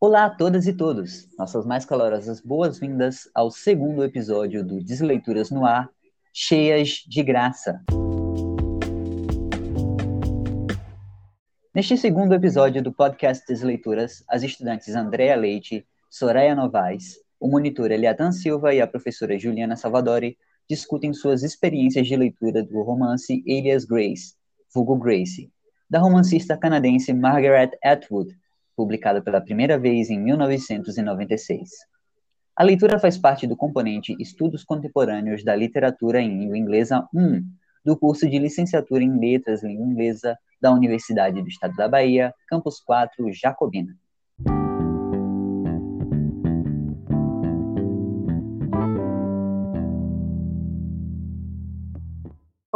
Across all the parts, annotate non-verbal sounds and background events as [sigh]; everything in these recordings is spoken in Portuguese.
Olá a todas e todos! Nossas mais calorosas boas-vindas ao segundo episódio do Desleituras no Ar, cheias de graça. Neste segundo episódio do podcast Desleituras, as estudantes Andréa Leite, Soraya Novaes, o monitor Eliatan Silva e a professora Juliana Salvadori discutem suas experiências de leitura do romance Alias Grace, vulgo Gracie, da romancista canadense Margaret Atwood, publicada pela primeira vez em 1996. A leitura faz parte do componente Estudos Contemporâneos da Literatura em Língua Inglesa 1, do curso de Licenciatura em Letras Língua Inglesa da Universidade do Estado da Bahia, Campus 4, Jacobina.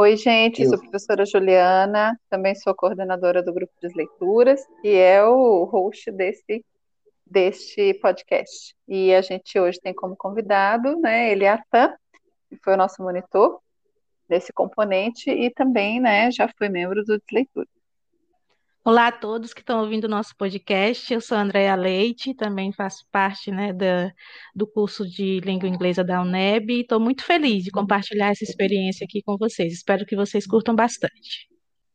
Oi, gente, eu sou a professora Juliana, também sou coordenadora do grupo de leituras e é o host desse, deste podcast. E a gente hoje tem como convidado, né, Eliatan, que foi o nosso monitor desse componente e também, né, já foi membro do Desleitura. Olá a todos que estão ouvindo o nosso podcast. Eu sou a Andréa Leite, também faço parte né, da, do curso de língua inglesa da UNEB e estou muito feliz de compartilhar essa experiência aqui com vocês. Espero que vocês curtam bastante.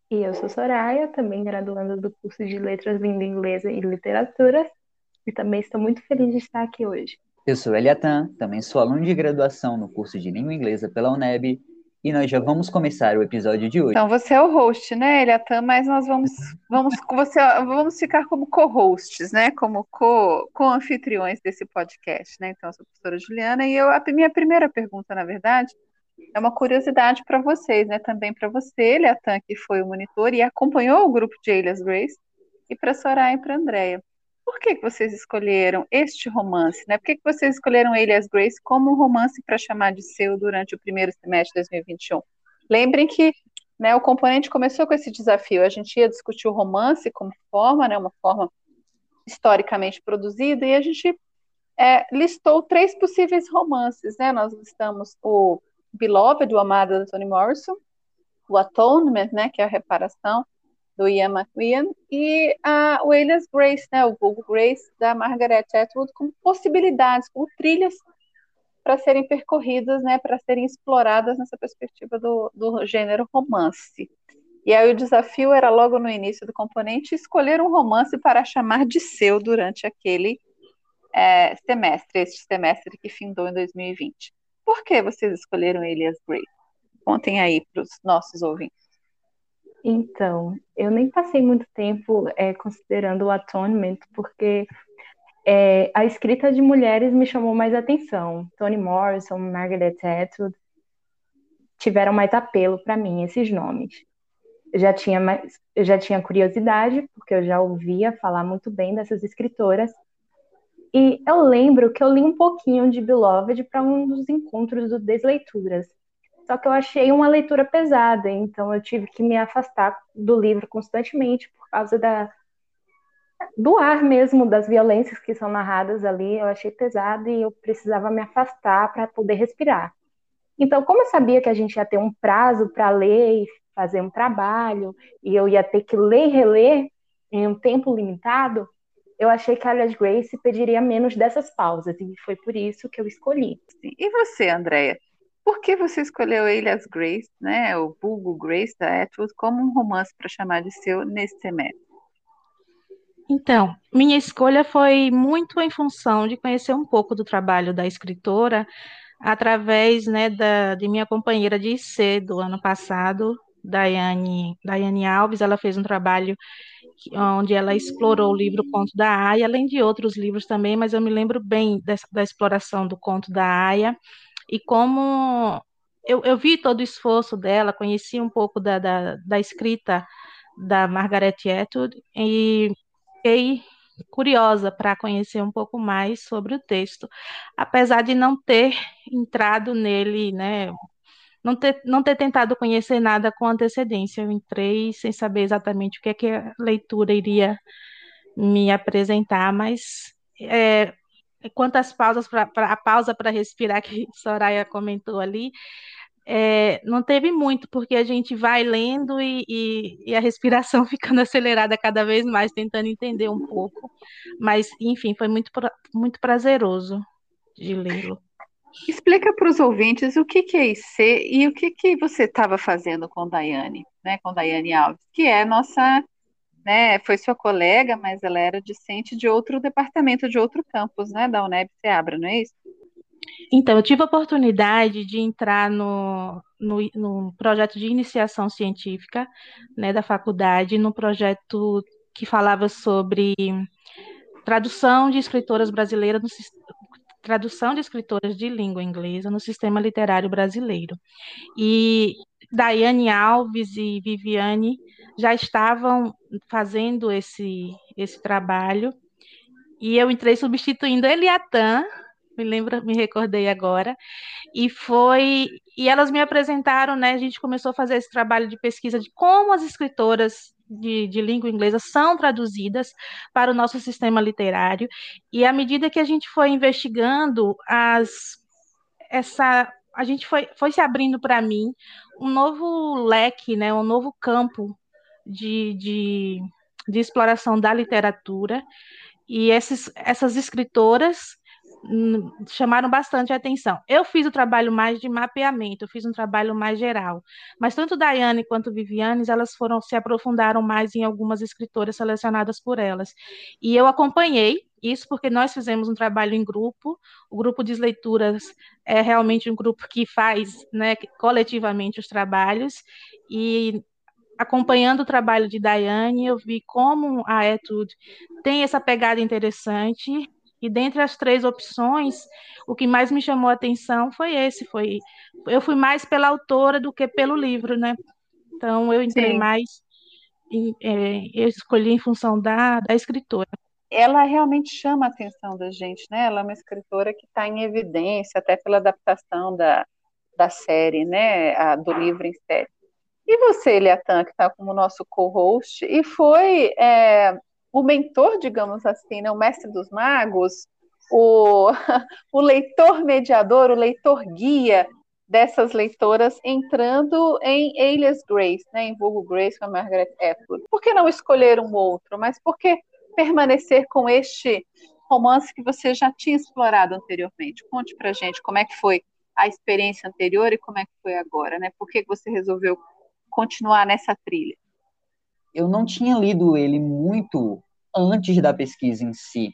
E eu sou Soraya, também graduanda do curso de Letras Língua Inglesa e Literatura, e também estou muito feliz de estar aqui hoje. Eu sou Eliatan, também sou aluno de graduação no curso de língua inglesa pela UNEB e nós já vamos começar o episódio de hoje. Então você é o host, né, Eliatan? Mas nós vamos, vamos, você, vamos ficar como co-hosts, né? Como co-anfitriões desse podcast, né? Então, eu sou a professora Juliana e eu, a minha primeira pergunta, na verdade, é uma curiosidade para vocês, né? Também para você, Eliatan, que foi o monitor e acompanhou o grupo de Elias Grace, e para Soraya e para Andréia. Por que, que vocês escolheram este romance? Né? Por que, que vocês escolheram Elias Grace como um romance para chamar de seu durante o primeiro semestre de 2021? Lembrem que né, o componente começou com esse desafio. A gente ia discutir o romance como forma, né, uma forma historicamente produzida, e a gente é, listou três possíveis romances. Né? Nós listamos o Beloved, o Amado, de Toni Morrison, o Atonement, né, que é a reparação, do Ian McQueen, e a Williams Grace, né, o Google Grace, da Margaret Atwood, como possibilidades, como trilhas para serem percorridas, né, para serem exploradas nessa perspectiva do, do gênero romance. E aí o desafio era logo no início do componente escolher um romance para chamar de seu durante aquele é, semestre, este semestre que findou em 2020. Por que vocês escolheram Elias Grace? Contem aí para os nossos ouvintes. Então, eu nem passei muito tempo é, considerando o atonement, porque é, a escrita de mulheres me chamou mais atenção. Toni Morrison, Margaret Atwood tiveram mais apelo para mim, esses nomes. Eu já tinha mais, eu já tinha curiosidade, porque eu já ouvia falar muito bem dessas escritoras. E eu lembro que eu li um pouquinho de Beloved para um dos encontros do Desleituras. Só que eu achei uma leitura pesada, então eu tive que me afastar do livro constantemente por causa da, do ar mesmo, das violências que são narradas ali. Eu achei pesado e eu precisava me afastar para poder respirar. Então, como eu sabia que a gente ia ter um prazo para ler e fazer um trabalho, e eu ia ter que ler e reler em um tempo limitado, eu achei que a Alice Grace pediria menos dessas pausas, e foi por isso que eu escolhi. E você, Andréia? Por que você escolheu ele as Grace, né, o vulgo Grace da Atwood, como um romance para chamar de seu nesse semestre? Então, minha escolha foi muito em função de conhecer um pouco do trabalho da escritora através né, da, de minha companheira de IC do ano passado, Daiane, Daiane Alves. Ela fez um trabalho onde ela explorou o livro Conto da Aya, além de outros livros também, mas eu me lembro bem dessa, da exploração do Conto da Aya e como eu, eu vi todo o esforço dela, conheci um pouco da, da, da escrita da Margaret Atwood e fiquei curiosa para conhecer um pouco mais sobre o texto, apesar de não ter entrado nele, né, não ter, não ter tentado conhecer nada com antecedência. Eu entrei sem saber exatamente o que, é que a leitura iria me apresentar, mas é, quantas pausas para a pausa para respirar que [laughs] Soraya comentou ali, é, não teve muito, porque a gente vai lendo e, e, e, a respiração [laughs] ficando acelerada cada vez mais, tentando entender um pouco. Mas, enfim, foi muito, muito prazeroso de lê-lo. Explica para os ouvintes o que, que é IC e o que, que você estava fazendo com Daiane, né, com Daiane Alves, que é nossa, né, foi sua colega, mas ela era discente de outro departamento, de outro campus, né, da UNEB Seabra, não é isso? Então, eu tive a oportunidade de entrar no, no, no projeto de iniciação científica né, da faculdade, no projeto que falava sobre tradução de escritoras brasileiras no, tradução de escritoras de língua inglesa no sistema literário brasileiro. E Daiane Alves e Viviane já estavam fazendo esse, esse trabalho, e eu entrei substituindo Eliatan, me lembro, me recordei agora, e foi, e elas me apresentaram, né, a gente começou a fazer esse trabalho de pesquisa de como as escritoras de, de, língua inglesa são traduzidas para o nosso sistema literário, e à medida que a gente foi investigando as essa a gente foi, foi se abrindo para mim um novo leque, né, um novo campo de, de, de exploração da literatura, e esses, essas escritoras chamaram bastante atenção. Eu fiz o trabalho mais de mapeamento, eu fiz um trabalho mais geral, mas tanto Daiane quanto Viviane, elas foram se aprofundaram mais em algumas escritoras selecionadas por elas. E eu acompanhei isso porque nós fizemos um trabalho em grupo. O grupo de leituras é realmente um grupo que faz, né, coletivamente os trabalhos e acompanhando o trabalho de Daiane, eu vi como a Etude tem essa pegada interessante e dentre as três opções, o que mais me chamou a atenção foi esse, foi eu fui mais pela autora do que pelo livro, né? Então eu entrei Sim. mais, em, é, eu escolhi em função da, da escritora. Ela realmente chama a atenção da gente, né? Ela é uma escritora que está em evidência, até pela adaptação da, da série, né? A, do livro em série. E você, Eliatan, que está como nosso co-host, e foi é, o mentor, digamos assim, né, o mestre dos magos, o, [laughs] o leitor mediador, o leitor guia dessas leitoras entrando em Alias Grace, né, em vulgo Grace com a Margaret Atwood. Por que não escolher um outro? Mas por que permanecer com este romance que você já tinha explorado anteriormente? Conte pra gente como é que foi a experiência anterior e como é que foi agora, né? Por que você resolveu continuar nessa trilha? Eu não tinha lido ele muito antes da pesquisa em si.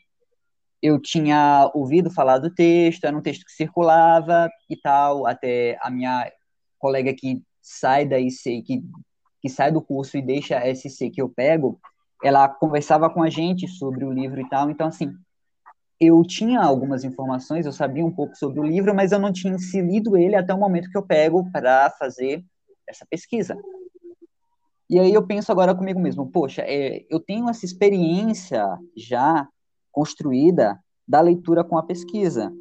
Eu tinha ouvido falar do texto, era um texto que circulava e tal, até a minha colega que sai da IC, que, que sai do curso e deixa a SC que eu pego, ela conversava com a gente sobre o livro e tal, então assim, eu tinha algumas informações, eu sabia um pouco sobre o livro, mas eu não tinha se lido ele até o momento que eu pego para fazer essa pesquisa. E aí eu penso agora comigo mesmo, poxa, é, eu tenho essa experiência já construída da leitura com a pesquisa,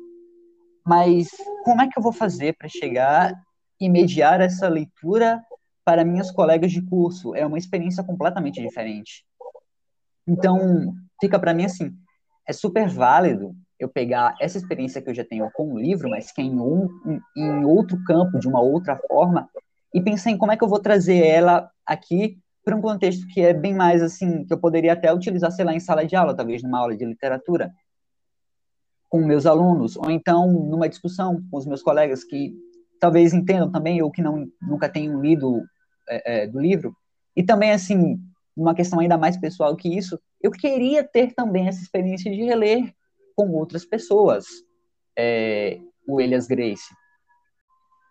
mas como é que eu vou fazer para chegar e mediar essa leitura para minhas colegas de curso? É uma experiência completamente diferente. Então, fica para mim assim, é super válido eu pegar essa experiência que eu já tenho com o livro, mas que é em, um, em outro campo, de uma outra forma, e pensar em como é que eu vou trazer ela aqui para um contexto que é bem mais assim, que eu poderia até utilizar, sei lá, em sala de aula, talvez numa aula de literatura, com meus alunos, ou então numa discussão com os meus colegas que talvez entendam também, ou que não, nunca tenham lido é, é, do livro. E também, assim, uma questão ainda mais pessoal que isso, eu queria ter também essa experiência de reler com outras pessoas é, o Elias Grace.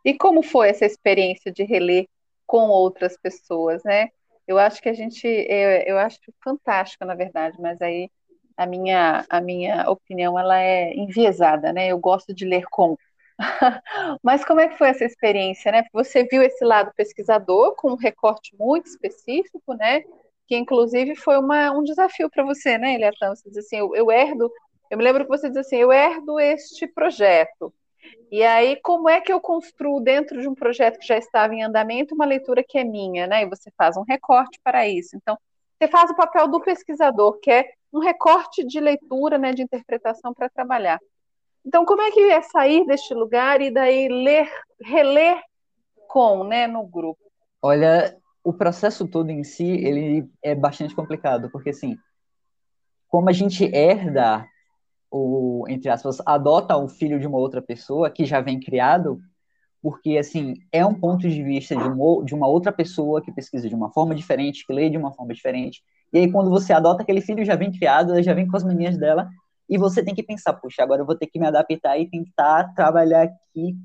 E como foi essa experiência de reler com outras pessoas, né? Eu acho que a gente, eu, eu acho fantástico, na verdade, mas aí a minha, a minha opinião ela é enviesada, né? Eu gosto de ler com. [laughs] mas como é que foi essa experiência, né? Você viu esse lado pesquisador com um recorte muito específico, né? Que inclusive foi uma, um desafio para você, né, Eliatan? Você diz assim, eu, eu herdo, eu me lembro que você diz assim, eu herdo este projeto. E aí, como é que eu construo dentro de um projeto que já estava em andamento uma leitura que é minha, né? E você faz um recorte para isso. Então, você faz o papel do pesquisador, que é um recorte de leitura, né, de interpretação para trabalhar. Então, como é que é sair deste lugar e daí ler, reler com, né, no grupo? Olha, o processo todo em si, ele é bastante complicado, porque assim, como a gente herda o, entre aspas, adota o filho de uma outra pessoa que já vem criado, porque, assim, é um ponto de vista de, um, de uma outra pessoa que pesquisa de uma forma diferente, que lê de uma forma diferente, e aí quando você adota aquele filho já vem criado, já vem com as manias dela, e você tem que pensar, puxa, agora eu vou ter que me adaptar e tentar trabalhar aqui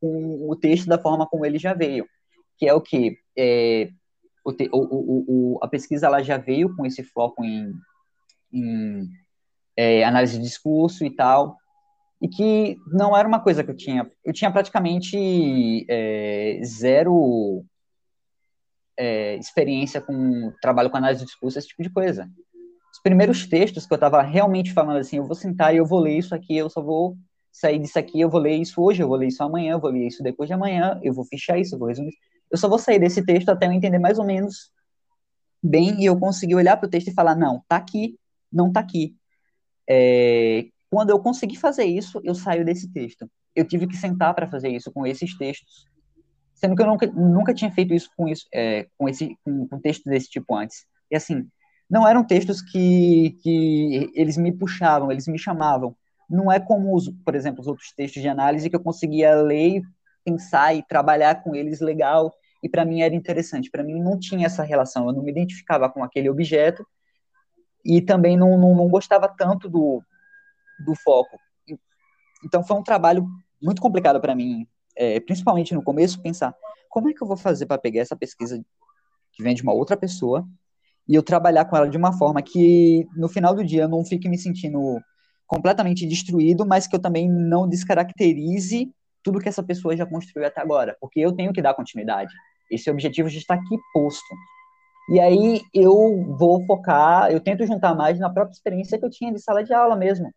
com o texto da forma como ele já veio, que é o que é, o, o, o, a pesquisa ela já veio com esse foco em, em é, análise de discurso e tal, e que não era uma coisa que eu tinha. Eu tinha praticamente é, zero é, experiência com trabalho com análise de discurso, esse tipo de coisa. Os primeiros textos que eu estava realmente falando assim, eu vou sentar e eu vou ler isso aqui, eu só vou sair disso aqui, eu vou ler isso hoje, eu vou ler isso amanhã, eu vou ler isso depois de amanhã, eu vou fechar isso, eu vou resumir. Eu só vou sair desse texto até eu entender mais ou menos bem e eu conseguir olhar para o texto e falar, não, tá aqui, não tá aqui. É, quando eu consegui fazer isso, eu saio desse texto. Eu tive que sentar para fazer isso com esses textos, sendo que eu nunca, nunca tinha feito isso com isso, é, com esse, com, com textos desse tipo antes. E assim, não eram textos que, que eles me puxavam, eles me chamavam. Não é como, os, por exemplo, os outros textos de análise que eu conseguia ler, pensar e trabalhar com eles legal, e para mim era interessante. Para mim não tinha essa relação, eu não me identificava com aquele objeto, e também não, não, não gostava tanto do, do foco. Então foi um trabalho muito complicado para mim, é, principalmente no começo, pensar como é que eu vou fazer para pegar essa pesquisa que vem de uma outra pessoa e eu trabalhar com ela de uma forma que no final do dia eu não fique me sentindo completamente destruído, mas que eu também não descaracterize tudo que essa pessoa já construiu até agora, porque eu tenho que dar continuidade. Esse objetivo já está aqui posto. E aí eu vou focar, eu tento juntar mais na própria experiência que eu tinha de sala de aula mesmo.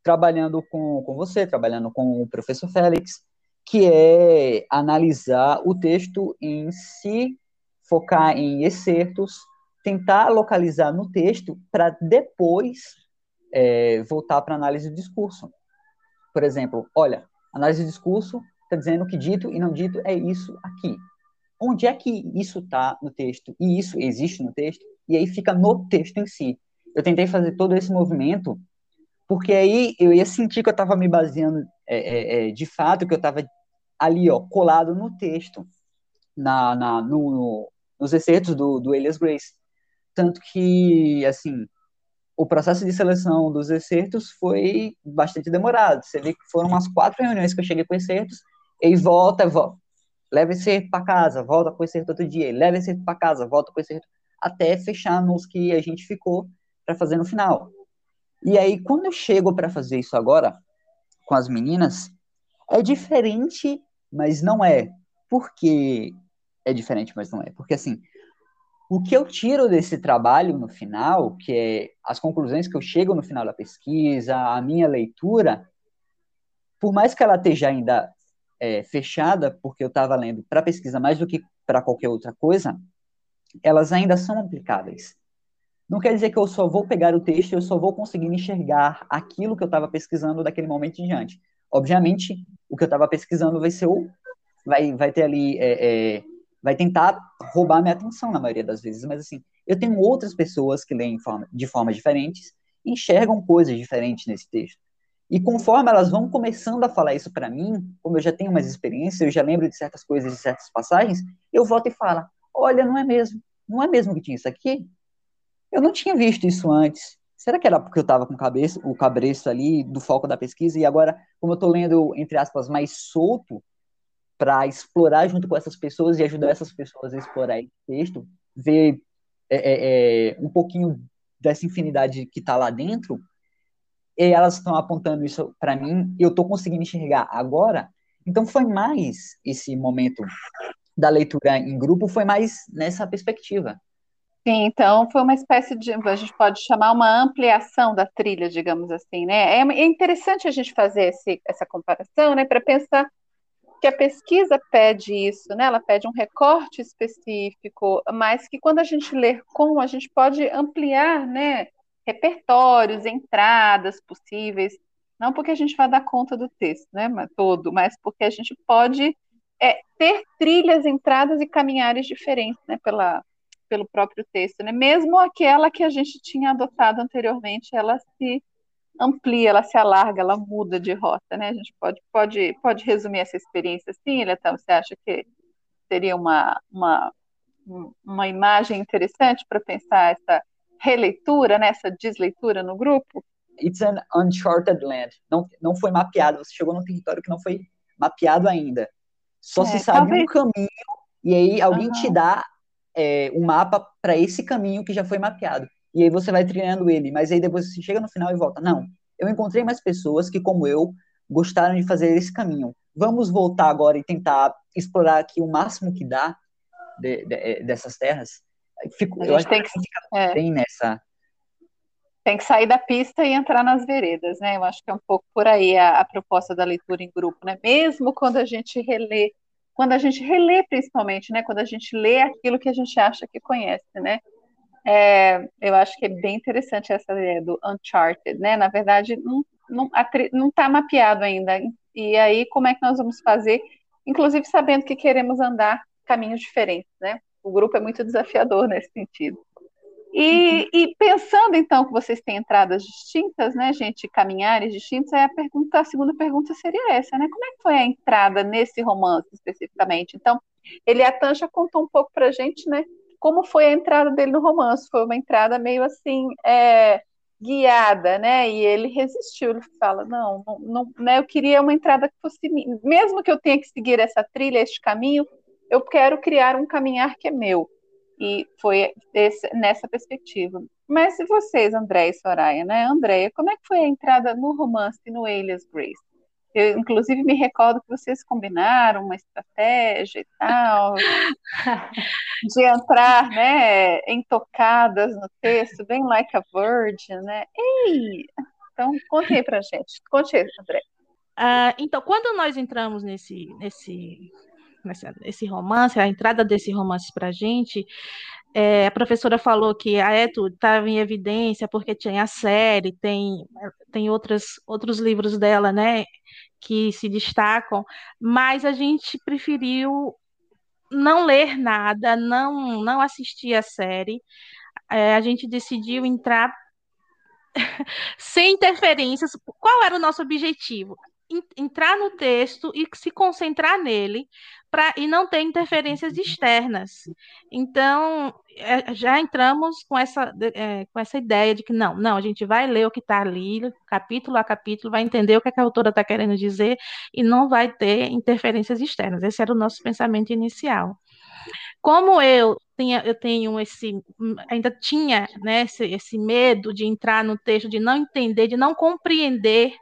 Trabalhando com, com você, trabalhando com o professor Félix, que é analisar o texto em si, focar em excertos, tentar localizar no texto para depois é, voltar para análise de discurso. Por exemplo, olha, análise de discurso está dizendo que dito e não dito é isso aqui onde é que isso está no texto e isso existe no texto, e aí fica no texto em si. Eu tentei fazer todo esse movimento, porque aí eu ia sentir que eu estava me baseando é, é, é, de fato, que eu estava ali, ó, colado no texto, na, na no, no, nos excertos do, do Elias Grace. Tanto que, assim, o processo de seleção dos excertos foi bastante demorado. Você vê que foram umas quatro reuniões que eu cheguei com excertos, e volta, volta, leva esse para casa, volta com esse outro dia, leva esse para casa, volta com esse até fechar nos que a gente ficou para fazer no final. E aí, quando eu chego para fazer isso agora com as meninas, é diferente, mas não é. Porque é diferente, mas não é. Porque assim, o que eu tiro desse trabalho no final, que é as conclusões que eu chego no final da pesquisa, a minha leitura, por mais que ela esteja ainda é, fechada, porque eu estava lendo para pesquisa mais do que para qualquer outra coisa, elas ainda são aplicáveis. Não quer dizer que eu só vou pegar o texto e eu só vou conseguir enxergar aquilo que eu estava pesquisando daquele momento em diante. Obviamente, o que eu estava pesquisando vai ser o. Vai, vai ter ali. É, é, vai tentar roubar minha atenção na maioria das vezes, mas assim, eu tenho outras pessoas que leem forma, de formas diferentes enxergam coisas diferentes nesse texto. E conforme elas vão começando a falar isso para mim, como eu já tenho mais experiência, eu já lembro de certas coisas, de certas passagens, eu volto e falo: olha, não é mesmo, não é mesmo que tinha isso aqui? Eu não tinha visto isso antes. Será que era porque eu estava com cabeça, o cabreço ali do foco da pesquisa e agora, como eu estou lendo, entre aspas, mais solto, para explorar junto com essas pessoas e ajudar essas pessoas a explorar esse texto, ver é, é, é um pouquinho dessa infinidade que está lá dentro, e elas estão apontando isso para mim, e eu estou conseguindo enxergar agora. Então foi mais esse momento da leitura em grupo, foi mais nessa perspectiva. Sim, então foi uma espécie de, a gente pode chamar uma ampliação da trilha, digamos assim, né? É, é interessante a gente fazer esse, essa comparação, né, para pensar que a pesquisa pede isso, né? Ela pede um recorte específico, mas que quando a gente lê com, a gente pode ampliar, né? repertórios, entradas possíveis, não porque a gente vai dar conta do texto, né, todo, mas porque a gente pode é ter trilhas, entradas e caminhares diferentes, né, pela, pelo próprio texto, né? Mesmo aquela que a gente tinha adotado anteriormente, ela se amplia, ela se alarga, ela muda de rota, né? A gente pode, pode, pode resumir essa experiência assim, Eliatan? Você acha que seria uma, uma, uma imagem interessante para pensar essa releitura, né, essa desleitura no grupo? It's an uncharted land. Não, não foi mapeado. Você chegou num território que não foi mapeado ainda. Só é, se sabe talvez... um caminho e aí alguém uhum. te dá é, um mapa para esse caminho que já foi mapeado. E aí você vai treinando ele, mas aí depois você chega no final e volta. Não, eu encontrei mais pessoas que, como eu, gostaram de fazer esse caminho. Vamos voltar agora e tentar explorar aqui o máximo que dá de, de, é, dessas terras. Fico, eu acho tem que, que fica é. bem nessa. Tem que sair da pista e entrar nas veredas, né? Eu acho que é um pouco por aí a, a proposta da leitura em grupo, né? Mesmo quando a gente relê, quando a gente relê principalmente, né? Quando a gente lê aquilo que a gente acha que conhece, né? É, eu acho que é bem interessante essa ideia do Uncharted, né? Na verdade, não não está mapeado ainda. E aí, como é que nós vamos fazer? Inclusive sabendo que queremos andar caminhos diferentes, né? O grupo é muito desafiador nesse sentido. E, e, pensando então que vocês têm entradas distintas, né, gente, caminhares distintos, a pergunta, a segunda pergunta seria essa, né? Como é que foi a entrada nesse romance especificamente? Então, ele a Tanja contou um pouco para gente, né? Como foi a entrada dele no romance? Foi uma entrada meio assim é, guiada, né? E ele resistiu. Ele fala: não, não, não né? Eu queria uma entrada que fosse mesmo que eu tenha que seguir essa trilha, este caminho, eu quero criar um caminhar que é meu. E foi esse, nessa perspectiva. Mas e vocês, André e Soraya, né? Andréia, como é que foi a entrada no romance no Elias Grace? Eu, inclusive, me recordo que vocês combinaram uma estratégia e tal, [laughs] de entrar, né, entocadas no texto, bem like a virgin, né? Ei! Então, conte aí pra gente. Conte aí, André. Uh, então, quando nós entramos nesse, nesse nessa, esse romance, a entrada desse romance para a gente, é, a professora falou que a Eto estava em evidência porque tinha a série, tem, tem outras, outros livros dela, né, que se destacam, mas a gente preferiu não ler nada, não, não assistir a série. É, a gente decidiu entrar [laughs] sem interferências. Qual era o nosso objetivo? entrar no texto e se concentrar nele pra, e não ter interferências externas. Então, é, já entramos com essa, é, com essa ideia de que não, não, a gente vai ler o que está ali, capítulo a capítulo, vai entender o que, é que a autora está querendo dizer e não vai ter interferências externas. Esse era o nosso pensamento inicial. Como eu tinha, eu tenho esse, ainda tinha né, esse, esse medo de entrar no texto, de não entender, de não compreender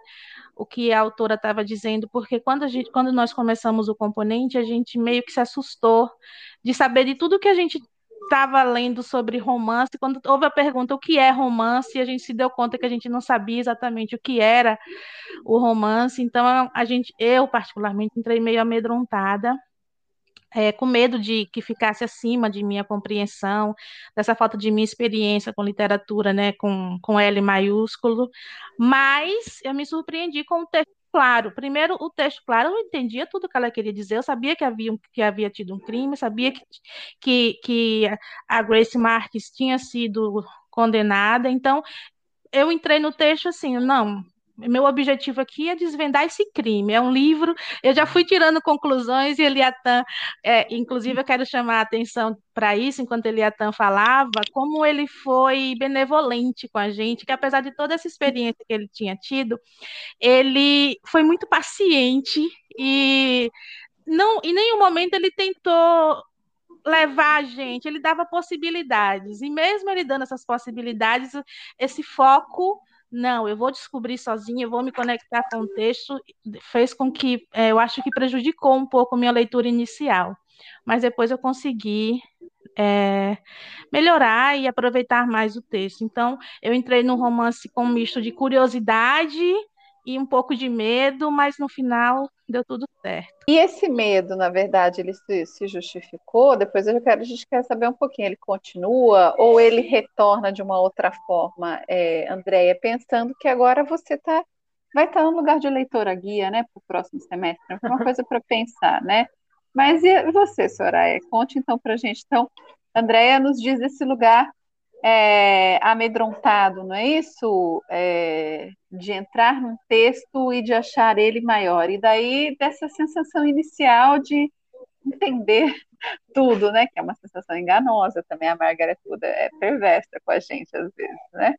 o que a autora estava dizendo, porque quando, a gente, quando nós começamos o componente, a gente meio que se assustou de saber de tudo que a gente estava lendo sobre romance, quando houve a pergunta o que é romance, a gente se deu conta que a gente não sabia exatamente o que era o romance, então a gente, eu particularmente entrei meio amedrontada, é, com medo de que ficasse acima de minha compreensão, dessa falta de minha experiência com literatura, né, com, com L maiúsculo, mas eu me surpreendi com o texto claro. Primeiro, o texto claro, eu entendia tudo que ela queria dizer, eu sabia que havia, que havia tido um crime, sabia que, que, que a Grace Marques tinha sido condenada, então eu entrei no texto assim, não, meu objetivo aqui é desvendar esse crime. É um livro, eu já fui tirando conclusões e Eliatan, é, inclusive eu quero chamar a atenção para isso, enquanto Eliatan falava, como ele foi benevolente com a gente, que apesar de toda essa experiência que ele tinha tido, ele foi muito paciente e não, em nenhum momento ele tentou levar a gente, ele dava possibilidades, e mesmo ele dando essas possibilidades, esse foco não, eu vou descobrir sozinha, eu vou me conectar com o texto, fez com que é, eu acho que prejudicou um pouco minha leitura inicial, mas depois eu consegui é, melhorar e aproveitar mais o texto. Então, eu entrei no romance com um misto de curiosidade e um pouco de medo, mas no final deu tudo certo. E esse medo, na verdade, ele se, justificou? Depois eu quero, a gente quer saber um pouquinho, ele continua ou ele retorna de uma outra forma, é, Andréia, pensando que agora você tá, vai estar tá no lugar de leitora guia, né, para o próximo semestre, é uma coisa para pensar, né? Mas e você, Soraya? Conte então para a gente. Então, Andréia nos diz esse lugar é, amedrontado, não é isso? É, de entrar num texto e de achar ele maior. E daí dessa sensação inicial de entender [laughs] tudo, né? Que é uma sensação enganosa também. A Margaret Wood é perversa com a gente às vezes, né?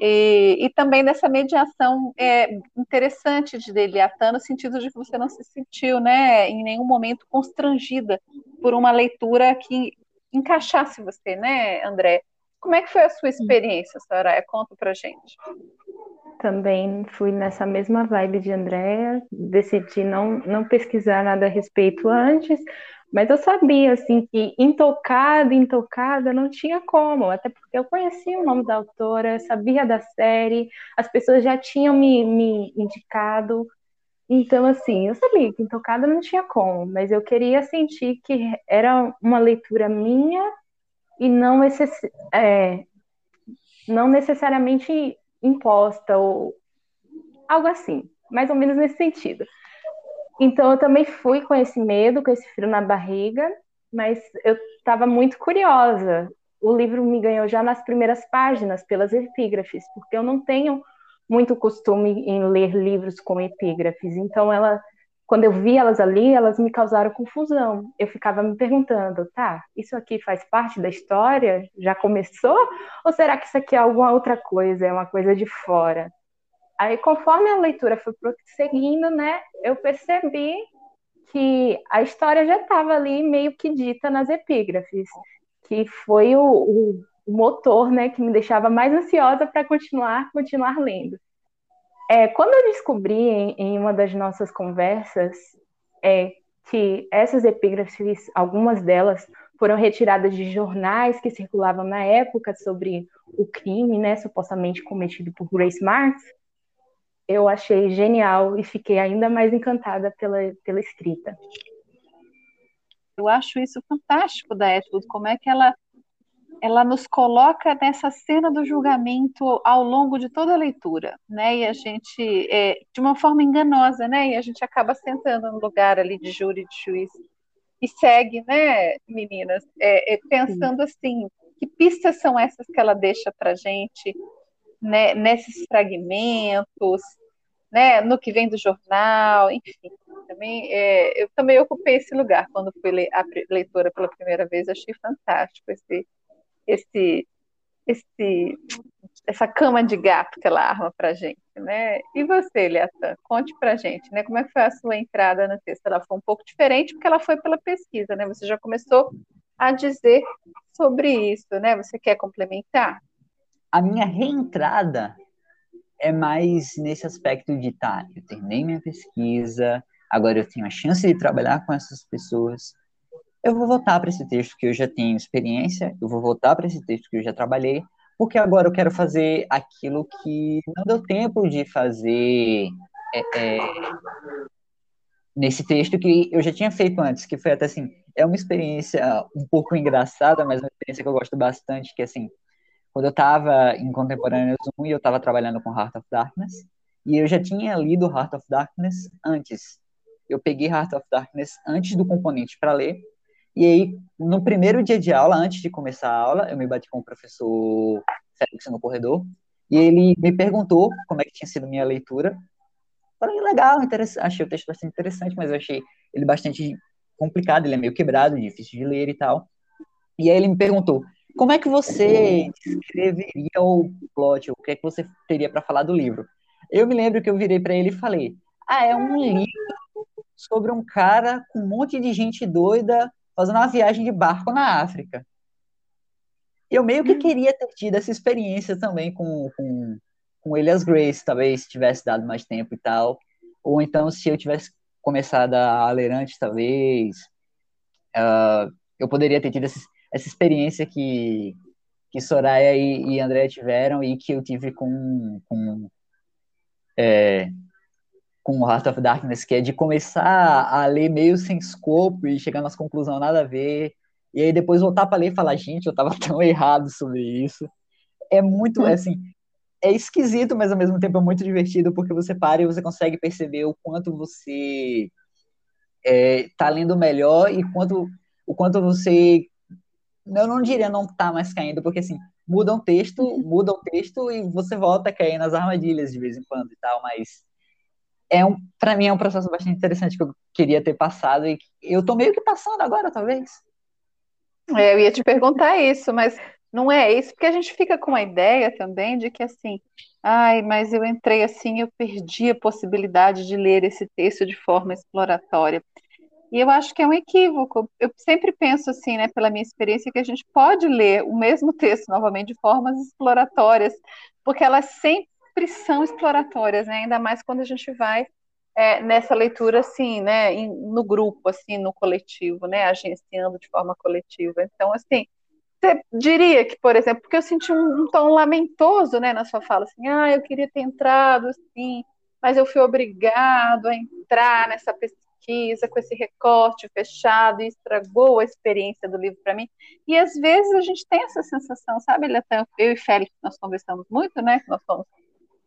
E, e também dessa mediação é, interessante de Deliatã, no sentido de que você não se sentiu, né, em nenhum momento constrangida por uma leitura que encaixasse você, né, André? Como é que foi a sua experiência, Soraya? Conta pra gente. Também fui nessa mesma vibe de Andréa, decidi não, não pesquisar nada a respeito antes, mas eu sabia, assim, que intocada, intocada, não tinha como, até porque eu conhecia o nome da autora, sabia da série, as pessoas já tinham me, me indicado, então, assim, eu sabia que intocada não tinha como, mas eu queria sentir que era uma leitura minha e não, é, não necessariamente imposta ou algo assim, mais ou menos nesse sentido. Então eu também fui com esse medo, com esse frio na barriga, mas eu estava muito curiosa. O livro me ganhou já nas primeiras páginas pelas epígrafes, porque eu não tenho muito costume em ler livros com epígrafes. Então ela quando eu vi elas ali, elas me causaram confusão. Eu ficava me perguntando, tá, isso aqui faz parte da história? Já começou? Ou será que isso aqui é alguma outra coisa, é uma coisa de fora? Aí, conforme a leitura foi prosseguindo, né, eu percebi que a história já estava ali meio que dita nas epígrafes, que foi o, o, motor, né, que me deixava mais ansiosa para continuar, continuar lendo. É, quando eu descobri em, em, uma das nossas conversas é, que essas epígrafes, algumas delas, foram retiradas de jornais que circulavam na época sobre o crime, né, supostamente cometido por Grace Marks, eu achei genial e fiquei ainda mais encantada pela, pela escrita. Eu acho isso fantástico da Atwood, como é que ela ela nos coloca nessa cena do julgamento ao longo de toda a leitura, né? E a gente, é, de uma forma enganosa, né? E a gente acaba sentando no lugar ali de júri, de juiz e segue, né, meninas, é, é, pensando assim, que pistas são essas que ela deixa para gente, né? Nesses fragmentos, né? No que vem do jornal, enfim. Também, é, eu também ocupei esse lugar quando fui a leitora pela primeira vez, achei fantástico esse esse, esse, essa cama de gato que ela arma para gente, né? E você, Eliatan, conte para gente, né? Como é que foi a sua entrada no texto? Ela foi um pouco diferente porque ela foi pela pesquisa, né? Você já começou a dizer sobre isso, né? Você quer complementar? A minha reentrada é mais nesse aspecto de tá, eu terminei minha pesquisa, agora eu tenho a chance de trabalhar com essas pessoas, eu vou voltar para esse texto que eu já tenho experiência, eu vou voltar para esse texto que eu já trabalhei, porque agora eu quero fazer aquilo que não deu tempo de fazer é, é, nesse texto que eu já tinha feito antes, que foi até assim, é uma experiência um pouco engraçada, mas uma experiência que eu gosto bastante, que assim, quando eu estava em Contemporâneos 1 e eu estava trabalhando com Heart of Darkness, e eu já tinha lido Heart of Darkness antes. Eu peguei Heart of Darkness antes do componente para ler, e aí, no primeiro dia de aula, antes de começar a aula, eu me bati com o professor Félix no corredor, e ele me perguntou como é que tinha sido minha leitura. Falei, legal, achei o texto bastante interessante, mas eu achei ele bastante complicado, ele é meio quebrado, difícil de ler e tal. E aí ele me perguntou, como é que você escreveria o plot, o que é que você teria para falar do livro? Eu me lembro que eu virei para ele e falei, ah, é um livro sobre um cara com um monte de gente doida fazendo uma viagem de barco na África. Eu meio que hum. queria ter tido essa experiência também com, com, com Elias Grace, talvez se tivesse dado mais tempo e tal. Ou então, se eu tivesse começado a ler antes, talvez, uh, eu poderia ter tido essa, essa experiência que, que Soraya e, e André tiveram e que eu tive com, com é, com o Heart of Darkness, que é de começar a ler meio sem escopo e chegar nas conclusões nada a ver, e aí depois voltar para ler e falar, gente, eu estava [laughs] tão errado sobre isso. É muito, hum. assim, é esquisito, mas ao mesmo tempo é muito divertido, porque você para e você consegue perceber o quanto você é, tá lendo melhor e quanto, o quanto você. Eu não diria não tá mais caindo, porque assim, muda um texto, muda o texto e você volta a cair nas armadilhas de vez em quando e tal, mas é um, para mim é um processo bastante interessante que eu queria ter passado e eu tô meio que passando agora, talvez. É, eu ia te perguntar isso, mas não é isso, porque a gente fica com a ideia também de que assim, ai, mas eu entrei assim, eu perdi a possibilidade de ler esse texto de forma exploratória. E eu acho que é um equívoco. Eu sempre penso assim, né, pela minha experiência, que a gente pode ler o mesmo texto novamente de formas exploratórias, porque elas sempre são exploratórias, né? Ainda mais quando a gente vai é, nessa leitura assim, né, no grupo, assim, no coletivo, né, agenciando de forma coletiva. Então, assim, você diria que, por exemplo, porque eu senti um, um, tom lamentoso, né, na sua fala, assim, ah, eu queria ter entrado, assim, mas eu fui obrigado a entrar nessa pesquisa com esse recorte fechado e estragou a experiência do livro para mim. E às vezes a gente tem essa sensação, sabe, eu e Félix, nós conversamos muito, né, nós somos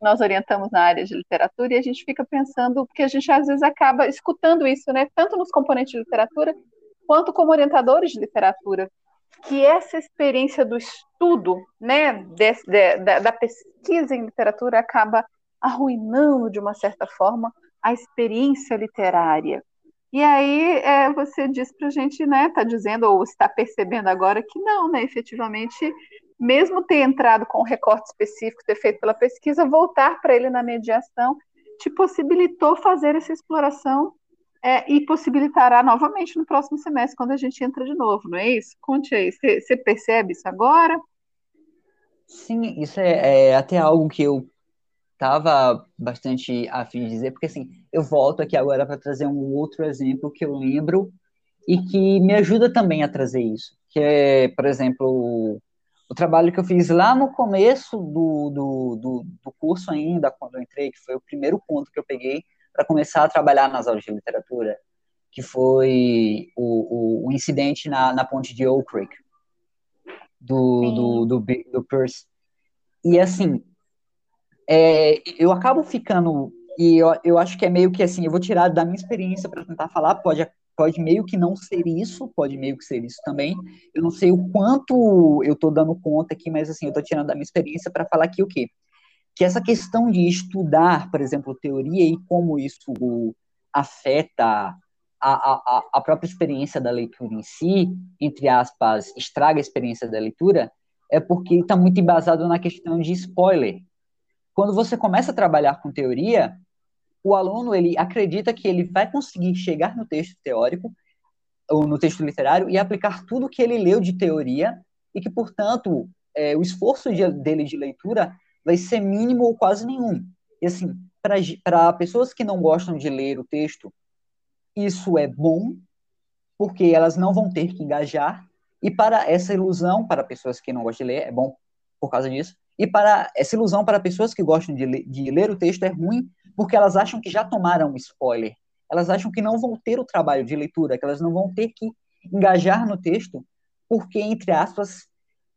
nós orientamos na área de literatura e a gente fica pensando, porque a gente às vezes acaba escutando isso, né, tanto nos componentes de literatura, quanto como orientadores de literatura, que essa experiência do estudo, né, de, da, da pesquisa em literatura acaba arruinando, de uma certa forma, a experiência literária. E aí é, você diz para a gente, né, está dizendo ou está percebendo agora que não, né, efetivamente mesmo ter entrado com um recorte específico, ter feito pela pesquisa, voltar para ele na mediação te possibilitou fazer essa exploração é, e possibilitará novamente no próximo semestre, quando a gente entra de novo, não é isso? Conte aí, você percebe isso agora? Sim, isso é, é até algo que eu estava bastante afim de dizer, porque assim, eu volto aqui agora para trazer um outro exemplo que eu lembro e que me ajuda também a trazer isso, que é, por exemplo, o trabalho que eu fiz lá no começo do, do, do, do curso ainda, quando eu entrei, que foi o primeiro ponto que eu peguei para começar a trabalhar nas aulas de literatura, que foi o, o, o incidente na, na ponte de Oak Creek, do, do, do, do Pierce. E, assim, é, eu acabo ficando, e eu, eu acho que é meio que assim, eu vou tirar da minha experiência para tentar falar, pode pode meio que não ser isso, pode meio que ser isso também. Eu não sei o quanto eu estou dando conta aqui, mas assim, eu estou tirando da minha experiência para falar aqui o quê? Que essa questão de estudar, por exemplo, teoria e como isso afeta a, a, a própria experiência da leitura em si, entre aspas, estraga a experiência da leitura, é porque está muito embasado na questão de spoiler. Quando você começa a trabalhar com teoria, o aluno ele acredita que ele vai conseguir chegar no texto teórico ou no texto literário e aplicar tudo que ele leu de teoria e que, portanto, é, o esforço de, dele de leitura vai ser mínimo ou quase nenhum. E assim, para pessoas que não gostam de ler o texto, isso é bom, porque elas não vão ter que engajar, e para essa ilusão, para pessoas que não gostam de ler, é bom por causa disso, e para essa ilusão para pessoas que gostam de, de ler o texto é ruim, porque elas acham que já tomaram spoiler. Elas acham que não vão ter o trabalho de leitura, que elas não vão ter que engajar no texto, porque, entre aspas,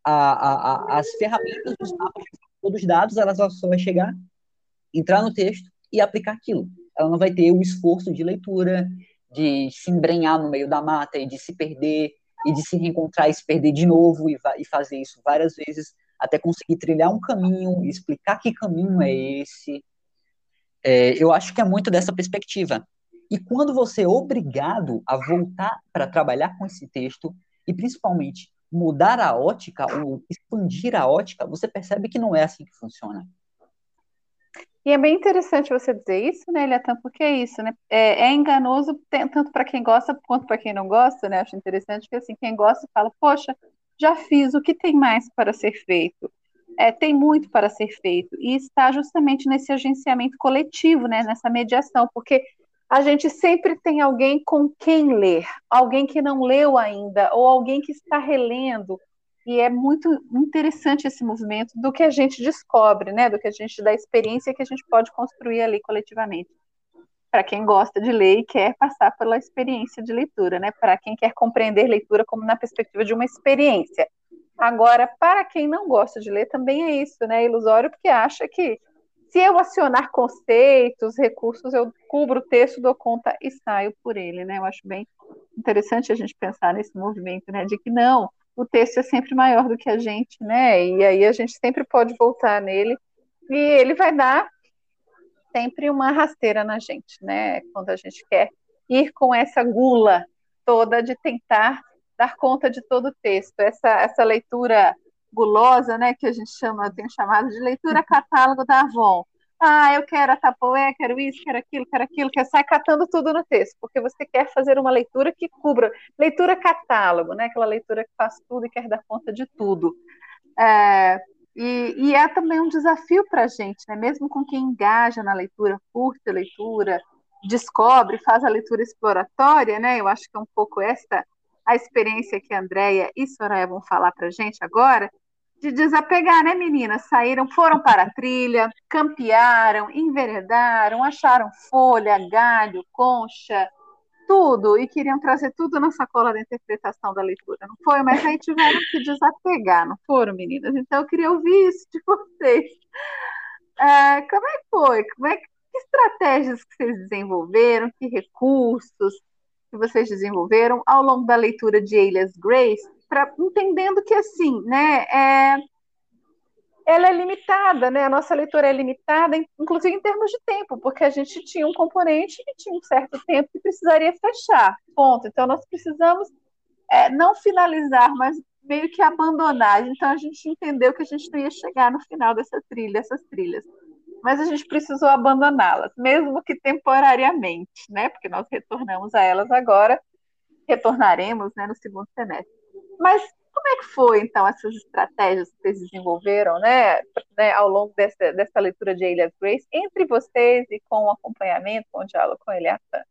a, a, a, as ferramentas dos mapas, todos dados, elas só vai chegar, entrar no texto e aplicar aquilo. Ela não vai ter o esforço de leitura, de se embrenhar no meio da mata e de se perder, e de se reencontrar e se perder de novo e, e fazer isso várias vezes até conseguir trilhar um caminho, explicar que caminho é esse, é, eu acho que é muito dessa perspectiva. E quando você é obrigado a voltar para trabalhar com esse texto, e principalmente mudar a ótica ou expandir a ótica, você percebe que não é assim que funciona. E é bem interessante você dizer isso, né, Eliatan, porque é isso, né? É, é enganoso tanto para quem gosta quanto para quem não gosta, né? Acho interessante que assim, quem gosta fala, poxa, já fiz, o que tem mais para ser feito? é, tem muito para ser feito e está justamente nesse agenciamento coletivo, né, nessa mediação, porque a gente sempre tem alguém com quem ler, alguém que não leu ainda, ou alguém que está relendo, e é muito interessante esse movimento do que a gente descobre, né, do que a gente da experiência que a gente pode construir ali coletivamente. Para quem gosta de ler e quer passar pela experiência de leitura, né? Para quem quer compreender leitura como na perspectiva de uma experiência, Agora, para quem não gosta de ler, também é isso, né? É ilusório, porque acha que se eu acionar conceitos, recursos, eu cubro o texto, dou conta e saio por ele, né? Eu acho bem interessante a gente pensar nesse movimento, né? De que não, o texto é sempre maior do que a gente, né? E aí a gente sempre pode voltar nele e ele vai dar sempre uma rasteira na gente, né? Quando a gente quer ir com essa gula toda de tentar dar conta de todo o texto, essa, essa leitura gulosa, né, que a gente chama, eu tenho chamado de leitura catálogo da Avon. Ah, eu quero a Tapoé, quero isso, quero aquilo, quero aquilo, quer sai catando tudo no texto, porque você quer fazer uma leitura que cubra, leitura catálogo, né, aquela leitura que faz tudo e quer dar conta de tudo. É, e, e, é também um desafio para a gente, né, mesmo com quem engaja na leitura, curte a leitura, descobre, faz a leitura exploratória, né, eu acho que é um pouco esta a experiência que a Andrea e Soraya vão falar para a gente agora, de desapegar, né, meninas? Saíram, foram para a trilha, campearam, enveredaram, acharam folha, galho, concha, tudo, e queriam trazer tudo na sacola da interpretação da leitura, não foi? Mas aí tiveram que desapegar, não foram, meninas? Então eu queria ouvir isso de vocês. É, como é que foi? Como é que, que estratégias que vocês desenvolveram? Que recursos que vocês desenvolveram ao longo da leitura de Elias Grace pra, entendendo que assim, né, é, ela é limitada, né? A nossa leitura é limitada, inclusive em termos de tempo, porque a gente tinha um componente que tinha um certo tempo que precisaria fechar. Ponto. Então nós precisamos é, não finalizar, mas meio que abandonar. Então a gente entendeu que a gente não ia chegar no final dessa trilha, dessas trilhas. Mas a gente precisou abandoná-las, mesmo que temporariamente, né? Porque nós retornamos a elas agora, retornaremos né, no segundo semestre. Mas como é que foi, então, essas estratégias que vocês desenvolveram, né, né ao longo dessa, dessa leitura de Elias Grace, entre vocês e com o acompanhamento, com o diálogo com Eliatan?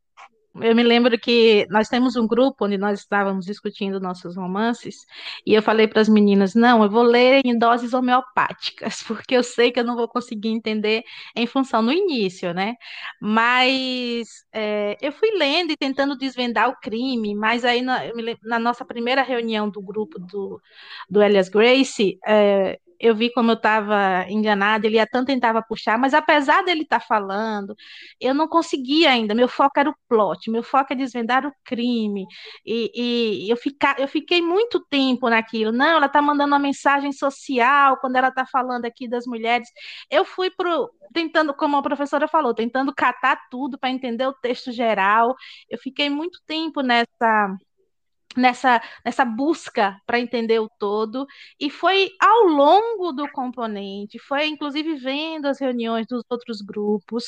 Eu me lembro que nós temos um grupo onde nós estávamos discutindo nossos romances, e eu falei para as meninas: não, eu vou ler em doses homeopáticas, [laughs] porque eu sei que eu não vou conseguir entender em função no início, né? Mas é, eu fui lendo e tentando desvendar o crime, mas aí na, na nossa primeira reunião do grupo do, do Elias Grace, é, eu vi como eu estava enganada, ele ia tanto tentava puxar, mas apesar dele estar tá falando, eu não conseguia ainda. Meu foco era o plot, meu foco é desvendar o crime. E, e eu, fica, eu fiquei muito tempo naquilo. Não, ela está mandando uma mensagem social quando ela está falando aqui das mulheres. Eu fui pro tentando, como a professora falou, tentando catar tudo para entender o texto geral. Eu fiquei muito tempo nessa nessa, nessa busca para entender o todo, e foi ao longo do componente, foi inclusive vendo as reuniões dos outros grupos,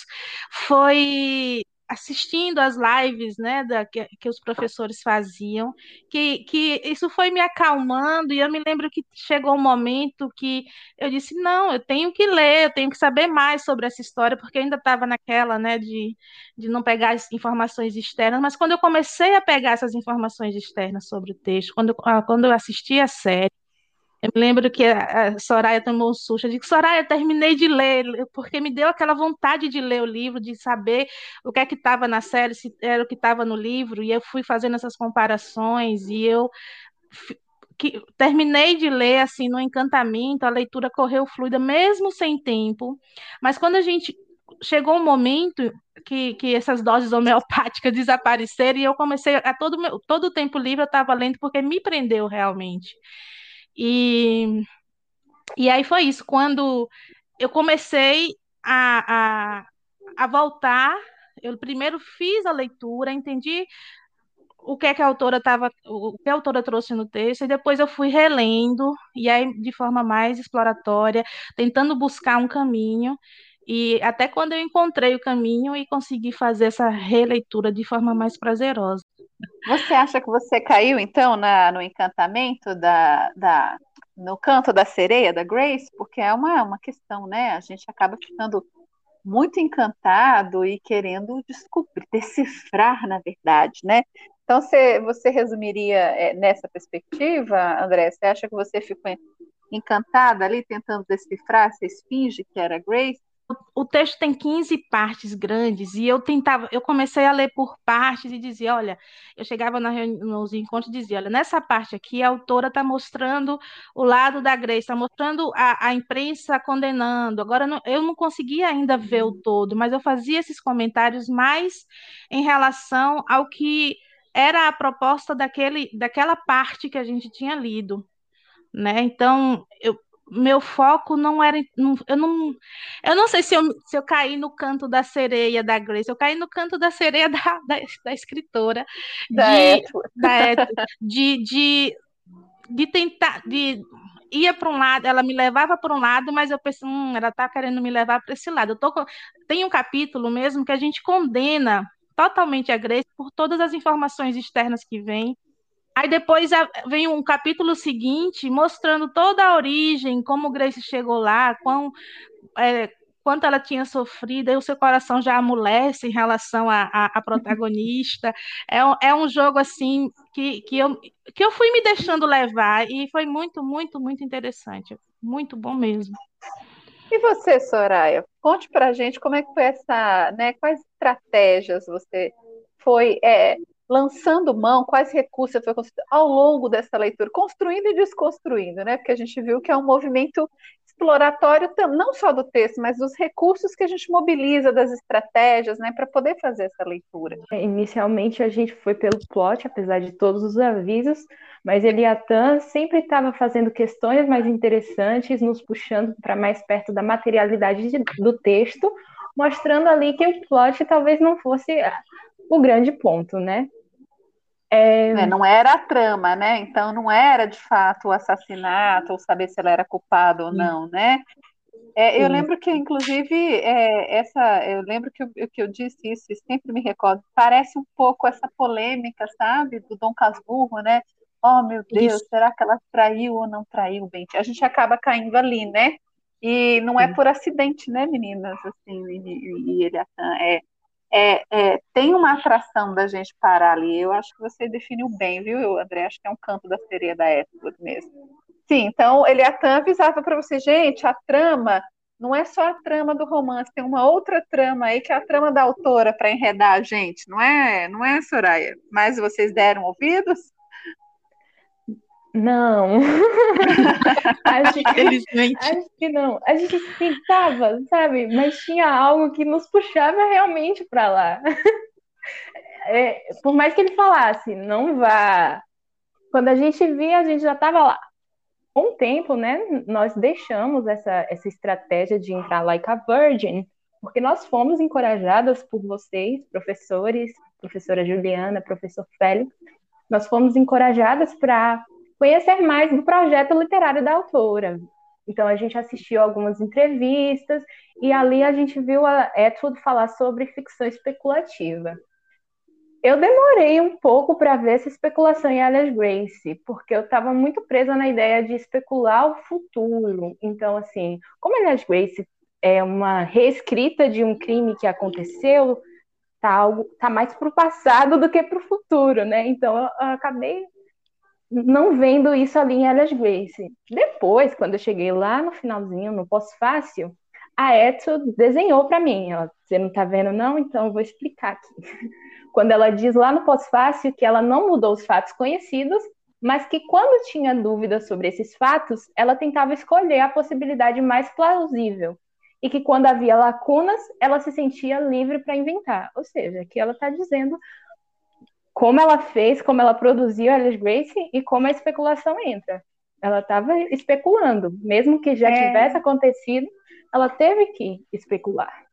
foi assistindo as lives né, da, que, que, os professores faziam, que, que isso foi me acalmando, e eu me lembro que chegou um momento que eu disse, não, eu tenho que ler, eu tenho que saber mais sobre essa história, porque eu ainda estava naquela né, de, de não pegar as informações externas, mas quando eu comecei a pegar essas informações externas sobre o texto, quando, ah, quando eu assisti a série, eu me lembro que a Soraya tomou um susto. Eu disse, Soraya, terminei de ler, porque me deu aquela vontade de ler o livro, de saber o que é que estava na série, se era o que estava no livro, e eu fui fazendo essas comparações, e eu que, terminei de ler assim no encantamento, a leitura correu fluida, mesmo sem tempo. Mas quando a gente chegou um momento que, que essas doses homeopáticas [laughs] desapareceram e eu comecei a todo todo o tempo livre eu estava lendo porque me prendeu realmente. E, e aí foi isso. Quando eu comecei a, a, a voltar, eu primeiro fiz a leitura, entendi o que é que a autora estava, o que a autora trouxe no texto, e depois eu fui relendo, e aí de forma mais exploratória, tentando buscar um caminho, e até quando eu encontrei o caminho e consegui fazer essa releitura de forma mais prazerosa. Você acha que você caiu, então, na, no encantamento da, da, no canto da sereia, da Grace? Porque é uma, uma questão, né? A gente acaba ficando muito encantado e querendo descobrir, decifrar, na verdade, né? Então, você, você resumiria é, nessa perspectiva, André? Você acha que você ficou encantada ali, tentando decifrar essa esfinge que era Grace? O texto tem 15 partes grandes e eu tentava, eu comecei a ler por partes e dizia, olha, eu chegava na nos encontros e dizia, olha, nessa parte aqui a autora está mostrando o lado da Grace, está mostrando a, a, imprensa condenando. Agora não, eu não conseguia ainda ver o todo, mas eu fazia esses comentários mais em relação ao que era a proposta daquele, daquela parte que a gente tinha lido. Né? Então, eu, meu foco não era. Não, eu, não, eu não sei se eu, se eu caí no canto da sereia da Grace, eu caí no canto da sereia da, [laughs] da, da escritora. Da de, da de, de, de tentar. De, ia para um lado, ela me levava para um lado, mas eu pensei, hum, ela está querendo me levar para esse lado. Eu tô, tem um capítulo mesmo que a gente condena totalmente a Grace por todas as informações externas que vêm Aí depois vem um capítulo seguinte mostrando toda a origem, como Grace chegou lá, quão, é, quanto ela tinha sofrido, e o seu coração já amolece em relação à protagonista. É, é um jogo assim que, que, eu, que eu fui me deixando levar e foi muito, muito, muito interessante. Muito bom mesmo. E você, Soraya? Conte pra gente como é que foi essa, né? Quais estratégias você foi é, lançando mão, quais recursos foi ao longo dessa leitura, construindo e desconstruindo, né? Porque a gente viu que é um movimento exploratório não só do texto, mas dos recursos que a gente mobiliza, das estratégias, né, para poder fazer essa leitura. É, inicialmente a gente foi pelo plot, apesar de todos os avisos, mas Eliatan sempre estava fazendo questões mais interessantes, nos puxando para mais perto da materialidade de, do texto, mostrando ali que o plot talvez não fosse o grande ponto, né? É... É, não era a trama, né? Então não era de fato o assassinato ou saber se ela era culpada ou não, né? É, eu lembro que, inclusive, é, essa, eu lembro que eu, que eu disse isso e sempre me recordo. Parece um pouco essa polêmica, sabe, do Dom Casmurro, né? Oh, meu Deus, isso. será que ela traiu ou não traiu, bem? A gente acaba caindo ali, né? E não é por acidente, né, meninas? Assim, e, e ele é, é, é, tem uma atração da gente parar ali. Eu acho que você definiu bem, viu, André? Acho que é um canto da sereia da Eastwood mesmo. Sim, então ele até avisava para você, gente, a trama não é só a trama do romance, tem uma outra trama aí que é a trama da autora para enredar a gente, não é, não é, Soraya? Mas vocês deram ouvidos? Não. [laughs] acho, que, acho que não. A gente tentava, sabe? Mas tinha algo que nos puxava realmente para lá. [laughs] É, por mais que ele falasse, não vá. Quando a gente via, a gente já estava lá. Com o tempo, né? Nós deixamos essa, essa estratégia de entrar like a virgin, porque nós fomos encorajadas por vocês, professores, professora Juliana, professor Félix, nós fomos encorajadas para conhecer mais do projeto literário da autora. Então a gente assistiu algumas entrevistas e ali a gente viu a Atwood falar sobre ficção especulativa. Eu demorei um pouco para ver essa especulação em Alice Grace, porque eu estava muito presa na ideia de especular o futuro. Então, assim, como Alice Grace é uma reescrita de um crime que aconteceu, tá algo tá mais para o passado do que para o futuro, né? Então eu, eu acabei não vendo isso ali em Alice Grace. Depois, quando eu cheguei lá no finalzinho, no pós-fácil, a Etsu desenhou para mim. Ela, você não está vendo, não? Então eu vou explicar aqui. [laughs] Quando ela diz lá no pós-fácil que ela não mudou os fatos conhecidos, mas que quando tinha dúvidas sobre esses fatos, ela tentava escolher a possibilidade mais plausível. E que quando havia lacunas, ela se sentia livre para inventar. Ou seja, que ela está dizendo como ela fez, como ela produziu Alice Grace e como a especulação entra. Ela estava especulando, mesmo que já é. tivesse acontecido, ela teve que especular.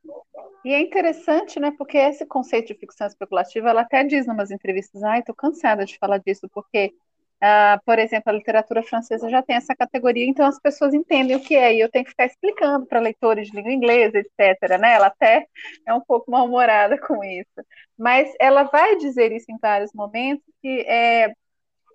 E é interessante, né? Porque esse conceito de ficção especulativa, ela até diz em umas entrevistas, ai, estou cansada de falar disso, porque Uh, por exemplo, a literatura francesa já tem essa categoria, então as pessoas entendem o que é, e eu tenho que ficar explicando para leitores de língua inglesa, etc. Né? Ela até é um pouco mal-humorada [laughs] com isso. Mas ela vai dizer isso em vários momentos, que é,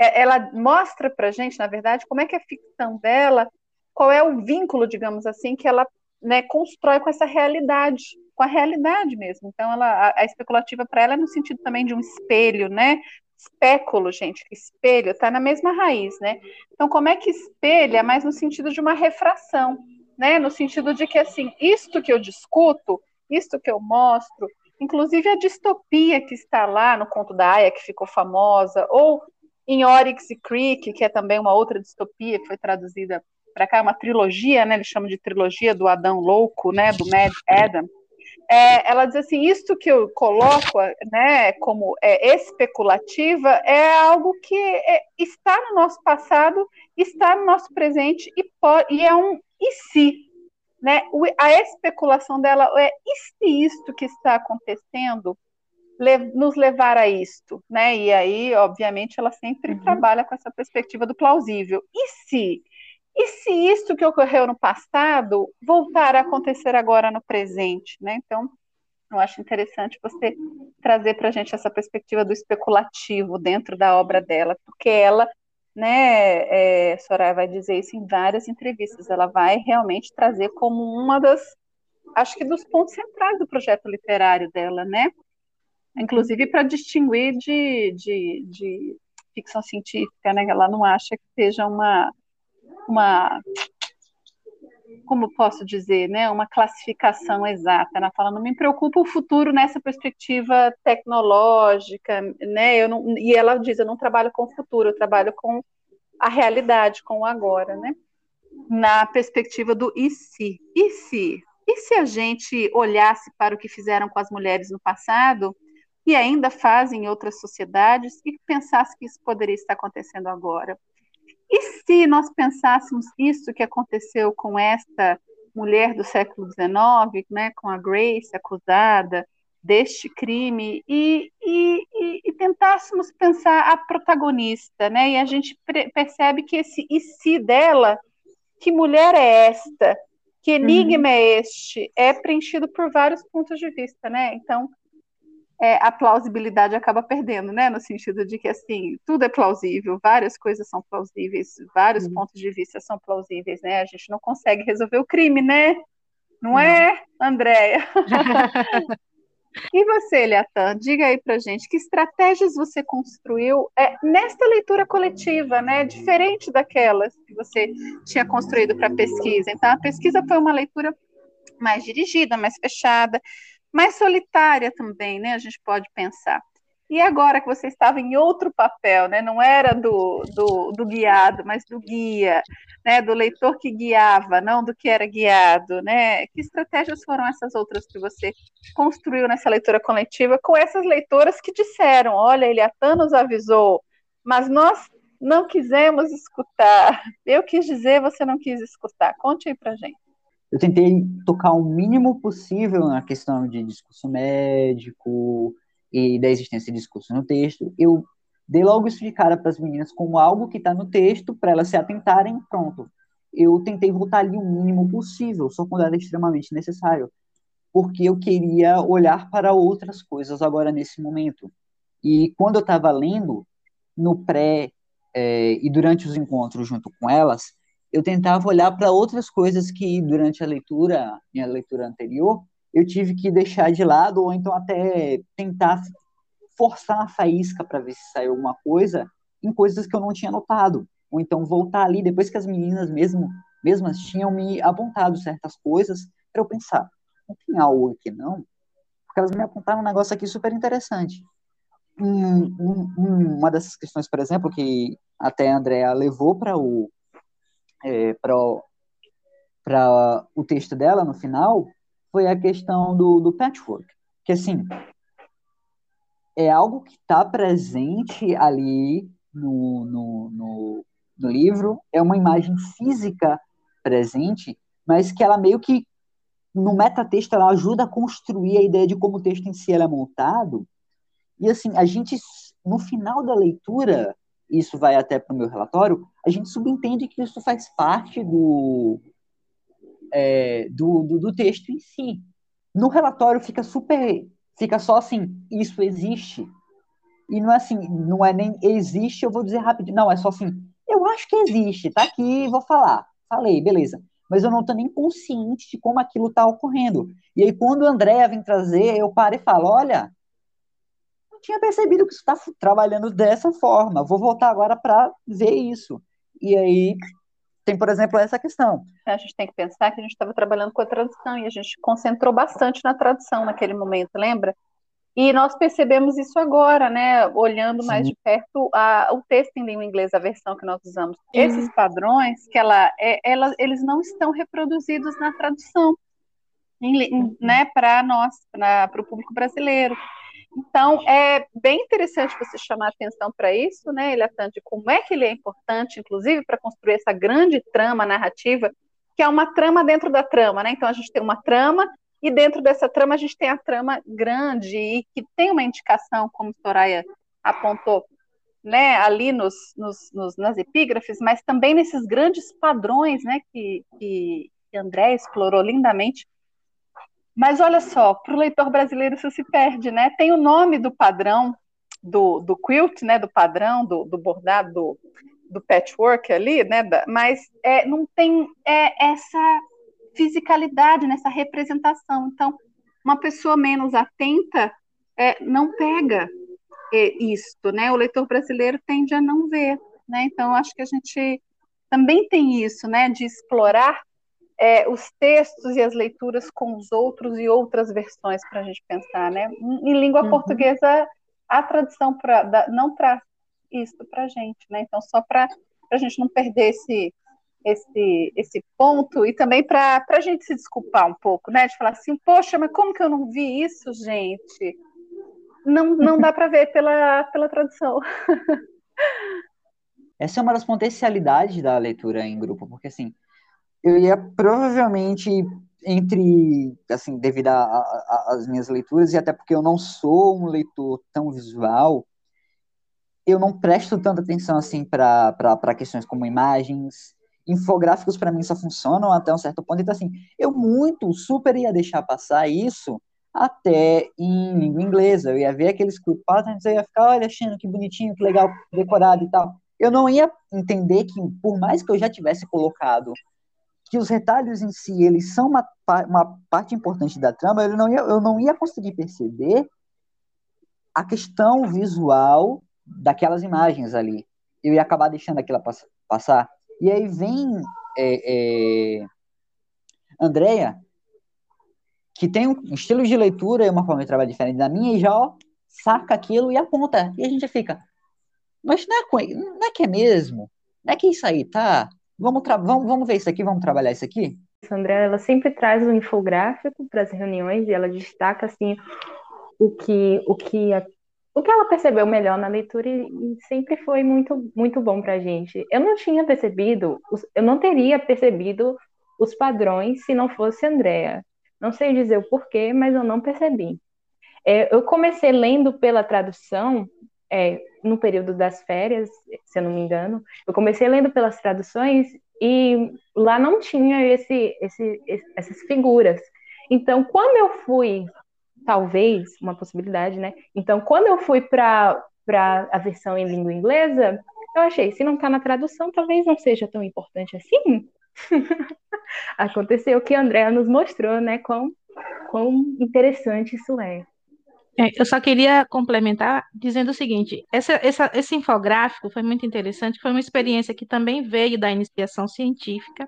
é ela mostra para gente, na verdade, como é que a ficção dela, qual é o vínculo, digamos assim, que ela né, constrói com essa realidade, com a realidade mesmo. Então, ela, a, a especulativa para ela é no sentido também de um espelho, né? Espéculo, gente, espelho, está na mesma raiz, né? Então, como é que espelha, mas no sentido de uma refração. né? No sentido de que assim, isto que eu discuto, isto que eu mostro, inclusive a distopia que está lá no conto da Aya, que ficou famosa, ou em Oryx e Creek, que é também uma outra distopia que foi traduzida para cá, uma trilogia, né? Eles chamam de trilogia do Adão louco, né? Do Mad Adam. É, ela diz assim: isto que eu coloco, né? Como é, especulativa é algo que é, está no nosso passado, está no nosso presente e, pode, e é um e se, né? A especulação dela é e se isto que está acontecendo nos levar a isto, né? E aí, obviamente, ela sempre uhum. trabalha com essa perspectiva do plausível. E se? E se isso que ocorreu no passado voltar a acontecer agora no presente, né? Então, eu acho interessante você trazer para a gente essa perspectiva do especulativo dentro da obra dela, porque ela, né, é, Soraya vai dizer isso em várias entrevistas, ela vai realmente trazer como uma das, acho que dos pontos centrais do projeto literário dela, né? inclusive para distinguir de, de, de, ficção científica, né? Ela não acha que seja uma, uma como posso dizer, né, uma classificação exata. Ela fala, não me preocupa o futuro nessa perspectiva tecnológica, né? Eu não, e ela diz, eu não trabalho com o futuro, eu trabalho com a realidade, com o agora, né? Na perspectiva do e se? E se? E se a gente olhasse para o que fizeram com as mulheres no passado e ainda fazem em outras sociedades e pensasse que isso poderia estar acontecendo agora. E se nós pensássemos isso que aconteceu com esta mulher do século XIX, né, com a Grace acusada deste crime, e, e, e, e tentássemos pensar a protagonista, né, e a gente percebe que esse e se dela, que mulher é esta, que enigma uhum. é este, é preenchido por vários pontos de vista, né, então é, a plausibilidade acaba perdendo, né? No sentido de que assim, tudo é plausível, várias coisas são plausíveis, vários uhum. pontos de vista são plausíveis, né? A gente não consegue resolver o crime, né? Não, não. é, Andréia? [laughs] e você, Eliatan, diga aí pra gente, que estratégias você construiu é, nesta leitura coletiva, né? Diferente daquelas que você tinha construído para a pesquisa. Então, a pesquisa foi uma leitura mais dirigida, mais fechada mais solitária também, né? A gente pode pensar. E agora que você estava em outro papel, né? Não era do, do, do, guiado, mas do guia, né? Do leitor que guiava, não do que era guiado, né? Que estratégias foram essas outras que você construiu nessa leitura coletiva com essas leitoras que disseram, olha, Eliatan nos avisou, mas nós não quisemos escutar. Eu quis dizer, você não quis escutar. Conte aí pra gente eu tentei tocar o mínimo possível na questão de discurso médico e da existência de discurso no texto. Eu dei logo isso de cara para as meninas como algo que está no texto, para elas se atentarem, pronto. Eu tentei voltar ali o mínimo possível, só quando era extremamente necessário, porque eu queria olhar para outras coisas agora nesse momento. E quando eu estava lendo, no pré é, e durante os encontros junto com elas, eu tentava olhar para outras coisas que durante a leitura, minha leitura anterior, eu tive que deixar de lado ou então até tentar forçar a faísca para ver se saiu alguma coisa em coisas que eu não tinha notado, ou então voltar ali depois que as meninas mesmo mesmas tinham me apontado certas coisas para eu pensar, não tem algo aqui não? Porque elas me apontaram um negócio aqui super interessante. Um, um, uma dessas questões, por exemplo, que até a Andrea levou para o é, para o texto dela no final foi a questão do, do patchwork, que assim é algo que está presente ali no, no, no, no livro, é uma imagem física presente, mas que ela meio que no metatexto ela ajuda a construir a ideia de como o texto em si é montado. E assim, a gente no final da leitura, isso vai até para o meu relatório, a gente subentende que isso faz parte do, é, do, do, do, texto em si. No relatório fica super, fica só assim, isso existe. E não é assim, não é nem existe, eu vou dizer rapidinho, não, é só assim, eu acho que existe, tá aqui, vou falar. Falei, beleza. Mas eu não estou nem consciente de como aquilo está ocorrendo. E aí, quando o André vem trazer, eu paro e falo, olha, tinha percebido que isso está trabalhando dessa forma. Vou voltar agora para ver isso. E aí tem, por exemplo, essa questão. A gente tem que pensar que a gente estava trabalhando com a tradução e a gente concentrou bastante na tradução naquele momento, lembra? E nós percebemos isso agora, né? Olhando Sim. mais de perto a, o texto em língua inglesa, a versão que nós usamos. Sim. Esses padrões, que ela, é, ela, eles não estão reproduzidos na tradução, em, né? Para nós, para o público brasileiro. Então, é bem interessante você chamar atenção para isso, né, Eliatan, de como é que ele é importante, inclusive, para construir essa grande trama narrativa, que é uma trama dentro da trama, né? Então, a gente tem uma trama, e dentro dessa trama a gente tem a trama grande, e que tem uma indicação, como Soraya apontou, né, ali nos, nos, nos, nas epígrafes, mas também nesses grandes padrões, né, que, que André explorou lindamente, mas olha só, para o leitor brasileiro isso se perde, né? Tem o nome do padrão do, do quilt, né? Do padrão, do, do bordado, do, do patchwork ali, né? Mas é, não tem é, essa fisicalidade nessa representação. Então, uma pessoa menos atenta é, não pega é, isto, né? O leitor brasileiro tende a não ver, né? Então, acho que a gente também tem isso, né? De explorar é, os textos e as leituras com os outros e outras versões para a gente pensar, né? Em língua uhum. portuguesa, a tradução pra, da, não traz isso para a gente, né? Então, só para a gente não perder esse, esse, esse ponto e também para a gente se desculpar um pouco, né? De falar assim, poxa, mas como que eu não vi isso, gente? Não, não dá para ver pela, pela tradução. [laughs] Essa é uma das potencialidades da leitura em grupo, porque assim, eu ia provavelmente entre, assim, devido às minhas leituras, e até porque eu não sou um leitor tão visual, eu não presto tanta atenção, assim, para questões como imagens, infográficos para mim só funcionam até um certo ponto, então, assim, eu muito, super ia deixar passar isso até em língua inglesa, eu ia ver aqueles quick patterns, eu ia ficar, olha, achando que bonitinho, que legal, decorado e tal, eu não ia entender que, por mais que eu já tivesse colocado que os retalhos em si, eles são uma, uma parte importante da trama, eu não, ia, eu não ia conseguir perceber a questão visual daquelas imagens ali. Eu ia acabar deixando aquilo passar. E aí vem é, é, Andrea, que tem um estilo de leitura e uma forma de trabalho diferente da minha, e já ó, saca aquilo e aponta. E a gente fica, mas não é, não é que é mesmo? Não é que isso aí tá? Vamos, vamos, vamos ver isso aqui, vamos trabalhar isso aqui? André, ela sempre traz um infográfico para as reuniões e ela destaca assim o que o que a, o que ela percebeu melhor na leitura e, e sempre foi muito muito bom para a gente. Eu não tinha percebido, eu não teria percebido os padrões se não fosse Andréa. Não sei dizer o porquê, mas eu não percebi. É, eu comecei lendo pela tradução é, no período das férias, se eu não me engano, eu comecei lendo pelas traduções e lá não tinha esse, esse, essas figuras. Então, quando eu fui, talvez, uma possibilidade, né? Então, quando eu fui para a versão em língua inglesa, eu achei, se não está na tradução, talvez não seja tão importante assim. [laughs] Aconteceu o que a Andrea nos mostrou, né? Quão, quão interessante isso é. É, eu só queria complementar dizendo o seguinte: essa, essa, esse infográfico foi muito interessante, foi uma experiência que também veio da iniciação científica.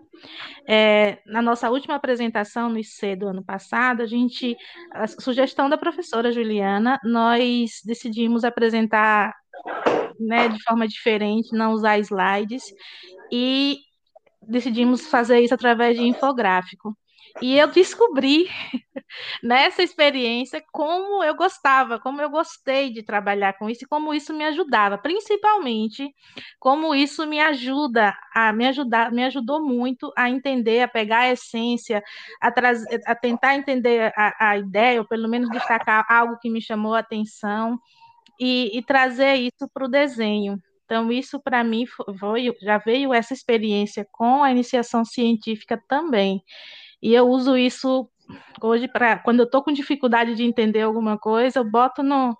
É, na nossa última apresentação no IC do ano passado, a gente, a sugestão da professora Juliana, nós decidimos apresentar né, de forma diferente, não usar slides, e decidimos fazer isso através de infográfico. E eu descobri [laughs] nessa experiência como eu gostava, como eu gostei de trabalhar com isso e como isso me ajudava, principalmente como isso me ajuda a me ajudar, me ajudou muito a entender, a pegar a essência, a, trazer, a tentar entender a, a ideia, ou pelo menos destacar algo que me chamou a atenção e, e trazer isso para o desenho. Então, isso para mim foi, já veio essa experiência com a iniciação científica também. E eu uso isso hoje para quando eu estou com dificuldade de entender alguma coisa, eu boto no,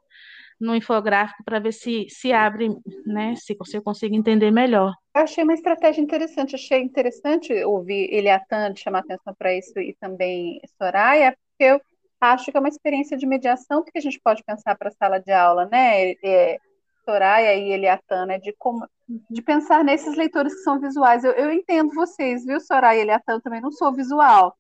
no infográfico para ver se se abre, né? Se, se eu consigo entender melhor. Eu achei uma estratégia interessante, achei interessante ouvir Eliatan chamar atenção para isso e também Soraya, porque eu acho que é uma experiência de mediação que a gente pode pensar para a sala de aula, né? É, Soraya e Eliatan, né? De como de pensar nesses leitores que são visuais. Eu, eu entendo vocês, viu, Soraya e Eliatan? Também não sou visual.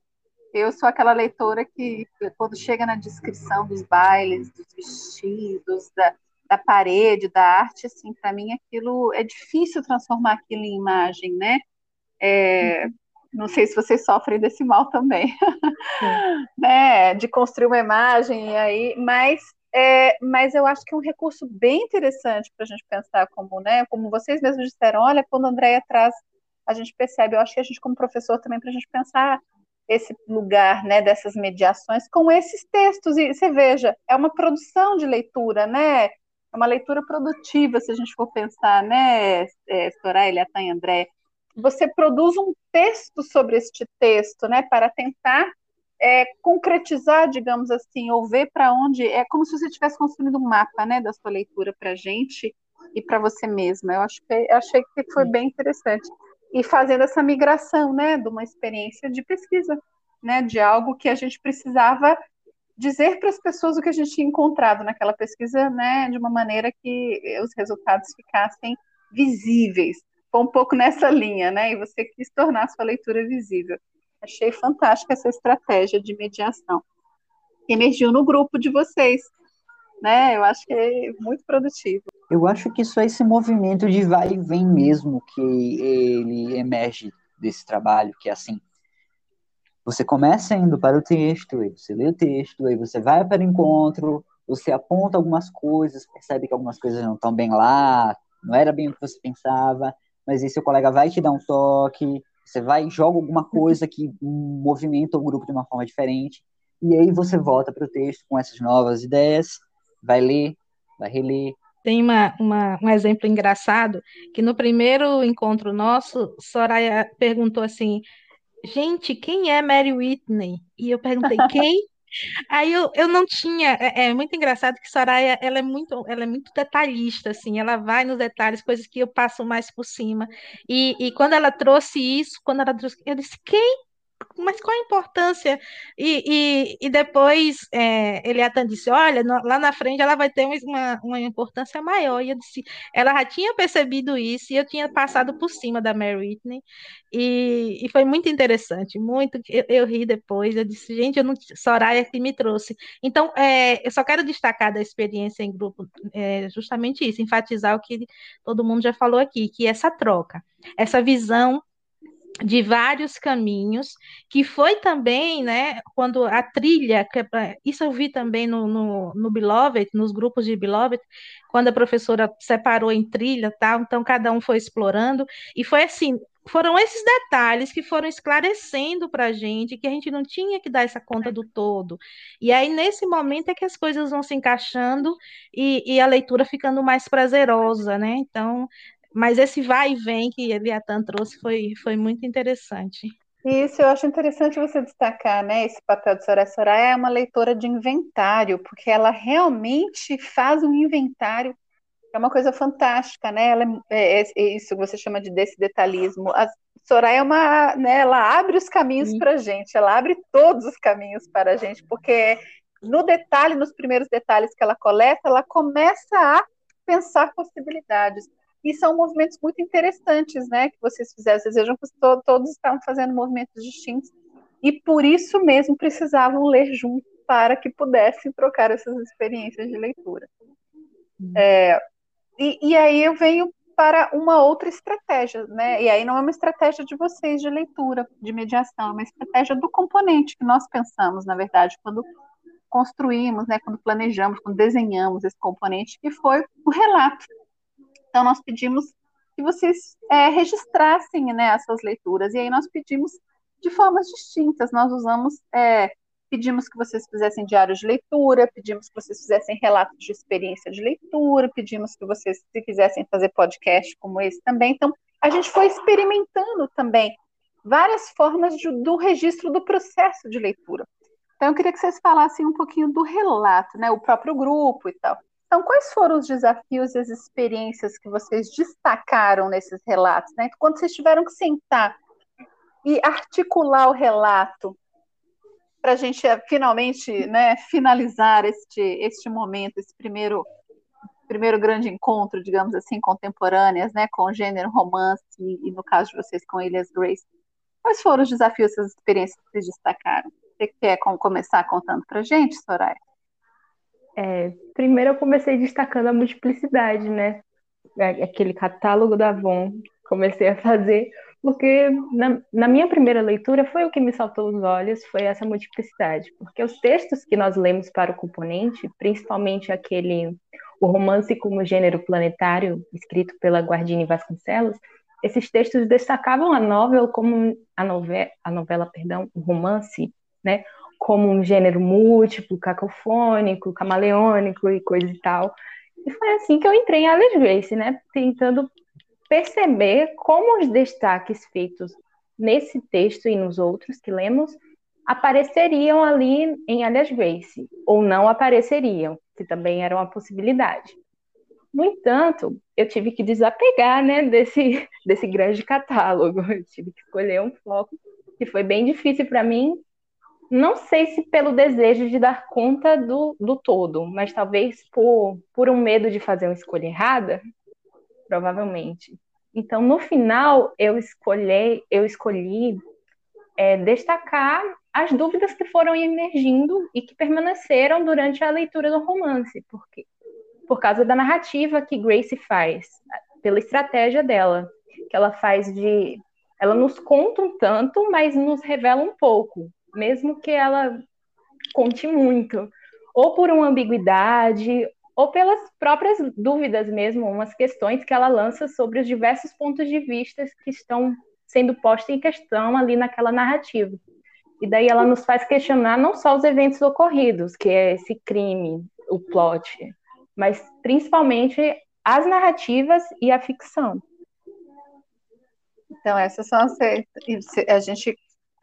Eu sou aquela leitora que, quando chega na descrição dos bailes, dos vestidos, da, da parede, da arte, assim, para mim aquilo é difícil transformar aquilo em imagem, né? É, não sei se vocês sofrem desse mal também, [laughs] né? De construir uma imagem e aí, mas é, mas eu acho que é um recurso bem interessante para a gente pensar como, né? Como vocês mesmos disseram, olha, quando a Andrea traz, a gente percebe. Eu acho que a gente como professor também para a gente pensar esse lugar, né? Dessas mediações com esses textos e você veja, é uma produção de leitura, né? É uma leitura produtiva, se a gente for pensar, né, é, Soraya, e André, você produz um texto sobre este texto, né, para tentar é, concretizar, digamos assim, ou ver para onde. É como se você estivesse construindo um mapa, né, da sua leitura para a gente e para você mesma. Eu acho que achei que foi bem interessante e fazendo essa migração, né, de uma experiência de pesquisa, né, de algo que a gente precisava dizer para as pessoas o que a gente tinha encontrado naquela pesquisa, né, de uma maneira que os resultados ficassem visíveis foi um pouco nessa linha, né? E você quis tornar a sua leitura visível. Achei fantástica essa estratégia de mediação. Emergiu no grupo de vocês, né? Eu acho que é muito produtivo. Eu acho que só esse movimento de vai e vem mesmo que ele emerge desse trabalho, que é assim, você começa indo para o texto, aí você lê o texto, aí você vai para o encontro, você aponta algumas coisas, percebe que algumas coisas não estão bem lá, não era bem o que você pensava, mas aí seu colega vai te dar um toque, você vai joga alguma coisa que movimenta o grupo de uma forma diferente, e aí você volta para o texto com essas novas ideias, vai ler, vai reler. Tem uma, uma, um exemplo engraçado, que no primeiro encontro nosso, Soraya perguntou assim, gente, quem é Mary Whitney? E eu perguntei, quem? Aí eu, eu não tinha, é, é, muito engraçado que Soraya, ela é muito, ela é muito detalhista, assim, ela vai nos detalhes, coisas que eu passo mais por cima. E, e quando ela trouxe isso, quando ela trouxe, eu disse, quem? Mas qual a importância? E, e, e depois é, até disse: olha, no, lá na frente ela vai ter uma, uma importância maior. E eu disse: ela já tinha percebido isso e eu tinha passado por cima da Mary Whitney. E, e foi muito interessante, muito. Eu, eu, ri depois, eu disse: gente, eu não, Soraya que me trouxe. Então, é, eu só quero destacar da experiência em grupo é, justamente isso, enfatizar o que todo mundo já falou aqui, que essa troca, essa visão de vários caminhos, que foi também, né, quando a trilha, é isso eu vi também no, no, no Beloved, nos grupos de Beloved, quando a professora separou em trilha, tal, então cada um foi explorando, e foi assim, foram esses detalhes que foram esclarecendo para a gente que a gente não tinha que dar essa conta do todo. E aí, nesse momento, é que as coisas vão se encaixando e, e a leitura ficando mais prazerosa, né? Então, mas esse vai e vem que Eliatan trouxe foi, foi muito interessante. Isso, eu acho interessante você destacar, né, esse papel de Soraya. Soraya é uma leitora de inventário, porque ela realmente faz um inventário, é uma coisa fantástica, né, ela é, é, é isso que você chama de desse detalhismo. A Soraya é uma, né, ela abre os caminhos para a gente, ela abre todos os caminhos para a gente, porque no detalhe, nos primeiros detalhes que ela coleta, ela começa a pensar possibilidades. E são movimentos muito interessantes, né, que vocês fizeram. Vocês vejam que todos, todos estavam fazendo movimentos distintos e por isso mesmo precisavam ler junto para que pudessem trocar essas experiências de leitura. Hum. É, e, e aí eu venho para uma outra estratégia, né? E aí não é uma estratégia de vocês de leitura, de mediação, é uma estratégia do componente que nós pensamos, na verdade, quando construímos, né, quando planejamos, quando desenhamos esse componente, que foi o relato. Então, nós pedimos que vocês é, registrassem né, as suas leituras, e aí nós pedimos de formas distintas. Nós usamos, é, pedimos que vocês fizessem diários de leitura, pedimos que vocês fizessem relatos de experiência de leitura, pedimos que vocês, se quisessem fazer podcast como esse também. Então, a gente foi experimentando também várias formas de, do registro do processo de leitura. Então, eu queria que vocês falassem um pouquinho do relato, né, o próprio grupo e tal. Então, quais foram os desafios e as experiências que vocês destacaram nesses relatos? Né? Quando vocês tiveram que sentar e articular o relato para a gente eh, finalmente né, finalizar este, este momento, esse primeiro primeiro grande encontro, digamos assim, contemporâneas, né, com o gênero romance e, no caso de vocês com Elias Grace. Quais foram os desafios, essas experiências que vocês destacaram? Você quer começar contando para gente, Soraya? É, primeiro eu comecei destacando a multiplicidade, né? É, aquele catálogo da Avon, comecei a fazer, porque na, na, minha primeira leitura foi o que me saltou os olhos, foi essa multiplicidade, porque os textos que nós lemos para o componente, principalmente aquele o romance como gênero planetário, escrito pela Guardini Vasconcelos, esses textos destacavam a novela como a novela, a novela, perdão, o romance, né, como um gênero múltiplo, cacofônico, camaleônico e coisa e tal. E foi assim que eu entrei em Alice Grace, né, tentando perceber como os destaques feitos nesse texto e nos outros que lemos apareceriam ali em Alice Grace, ou não apareceriam, que também era uma possibilidade. No entanto, eu tive que desapegar né, desse, [laughs] desse grande catálogo, eu tive que escolher um foco que foi bem difícil para mim, não sei se pelo desejo de dar conta do, do todo, mas talvez por, por um medo de fazer uma escolha errada, provavelmente. Então, no final, eu escolhi, eu escolhi é, destacar as dúvidas que foram emergindo e que permaneceram durante a leitura do romance, porque por causa da narrativa que Grace faz, pela estratégia dela, que ela faz de ela nos conta um tanto, mas nos revela um pouco, mesmo que ela conte muito, ou por uma ambiguidade, ou pelas próprias dúvidas mesmo, umas questões que ela lança sobre os diversos pontos de vista que estão sendo postos em questão ali naquela narrativa. E daí ela nos faz questionar não só os eventos ocorridos, que é esse crime, o plot, mas principalmente as narrativas e a ficção. Então, essas são as. A gente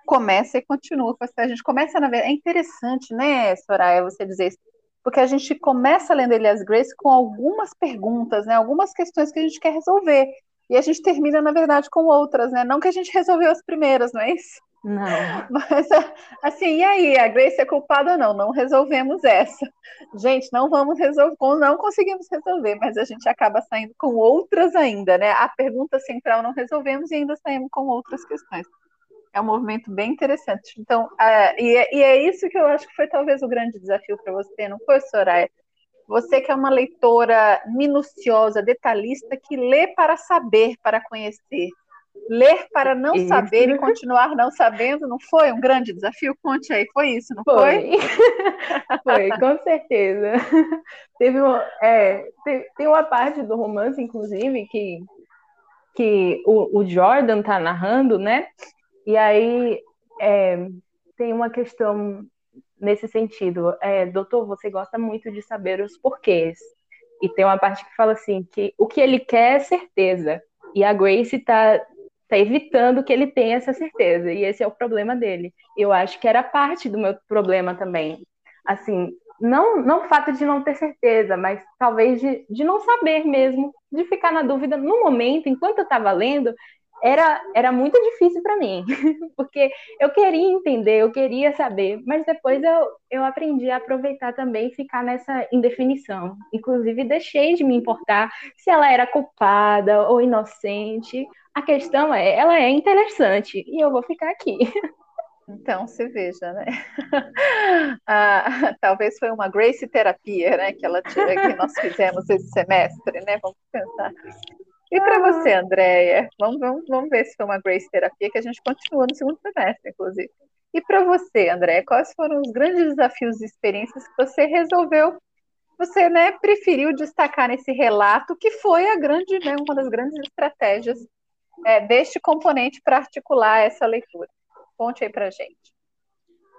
começa e continua. A gente começa, na verdade. É interessante, né, Soraya, você dizer isso. Porque a gente começa lendo Elias Grace com algumas perguntas, né, algumas questões que a gente quer resolver. E a gente termina, na verdade, com outras, né? Não que a gente resolveu as primeiras, não é isso? Não. [laughs] Mas, assim, e aí? A Grace é culpada ou não? Não resolvemos essa. Gente, não vamos resolver, não conseguimos resolver, mas a gente acaba saindo com outras ainda, né? A pergunta central não resolvemos e ainda saímos com outras questões. É um movimento bem interessante. Então, uh, e, é, e é isso que eu acho que foi talvez o grande desafio para você, não foi, Soraya? Você que é uma leitora minuciosa, detalhista, que lê para saber, para conhecer ler para não isso. saber e continuar não sabendo, não foi um grande desafio? Conte aí, foi isso, não foi? Foi, [laughs] foi com certeza. [laughs] Teve, é, tem, tem uma parte do romance, inclusive, que, que o, o Jordan tá narrando, né? E aí é, tem uma questão nesse sentido. É, doutor, você gosta muito de saber os porquês. E tem uma parte que fala assim, que o que ele quer é certeza. E a Grace está tá evitando que ele tenha essa certeza, e esse é o problema dele. Eu acho que era parte do meu problema também. Assim, não, não o fato de não ter certeza, mas talvez de, de não saber mesmo, de ficar na dúvida no momento, enquanto eu estava lendo, era, era muito difícil para mim, [laughs] porque eu queria entender, eu queria saber, mas depois eu, eu aprendi a aproveitar também e ficar nessa indefinição. Inclusive, deixei de me importar se ela era culpada ou inocente, a questão é, ela é interessante e eu vou ficar aqui. Então, se veja, né? [laughs] Ah, [laughs] talvez foi uma Grace terapia, né? Que, ela, que nós fizemos esse semestre, né? Vamos pensar. E para você, Andréia? Vamos, vamos, vamos ver se foi uma Grace terapia, que a gente continua no segundo semestre, inclusive. E para você, Andréia, quais foram os grandes desafios e experiências que você resolveu, você né, preferiu destacar nesse relato, que foi a grande, né, uma das grandes estratégias é, deste componente para articular essa leitura. Conte aí para gente.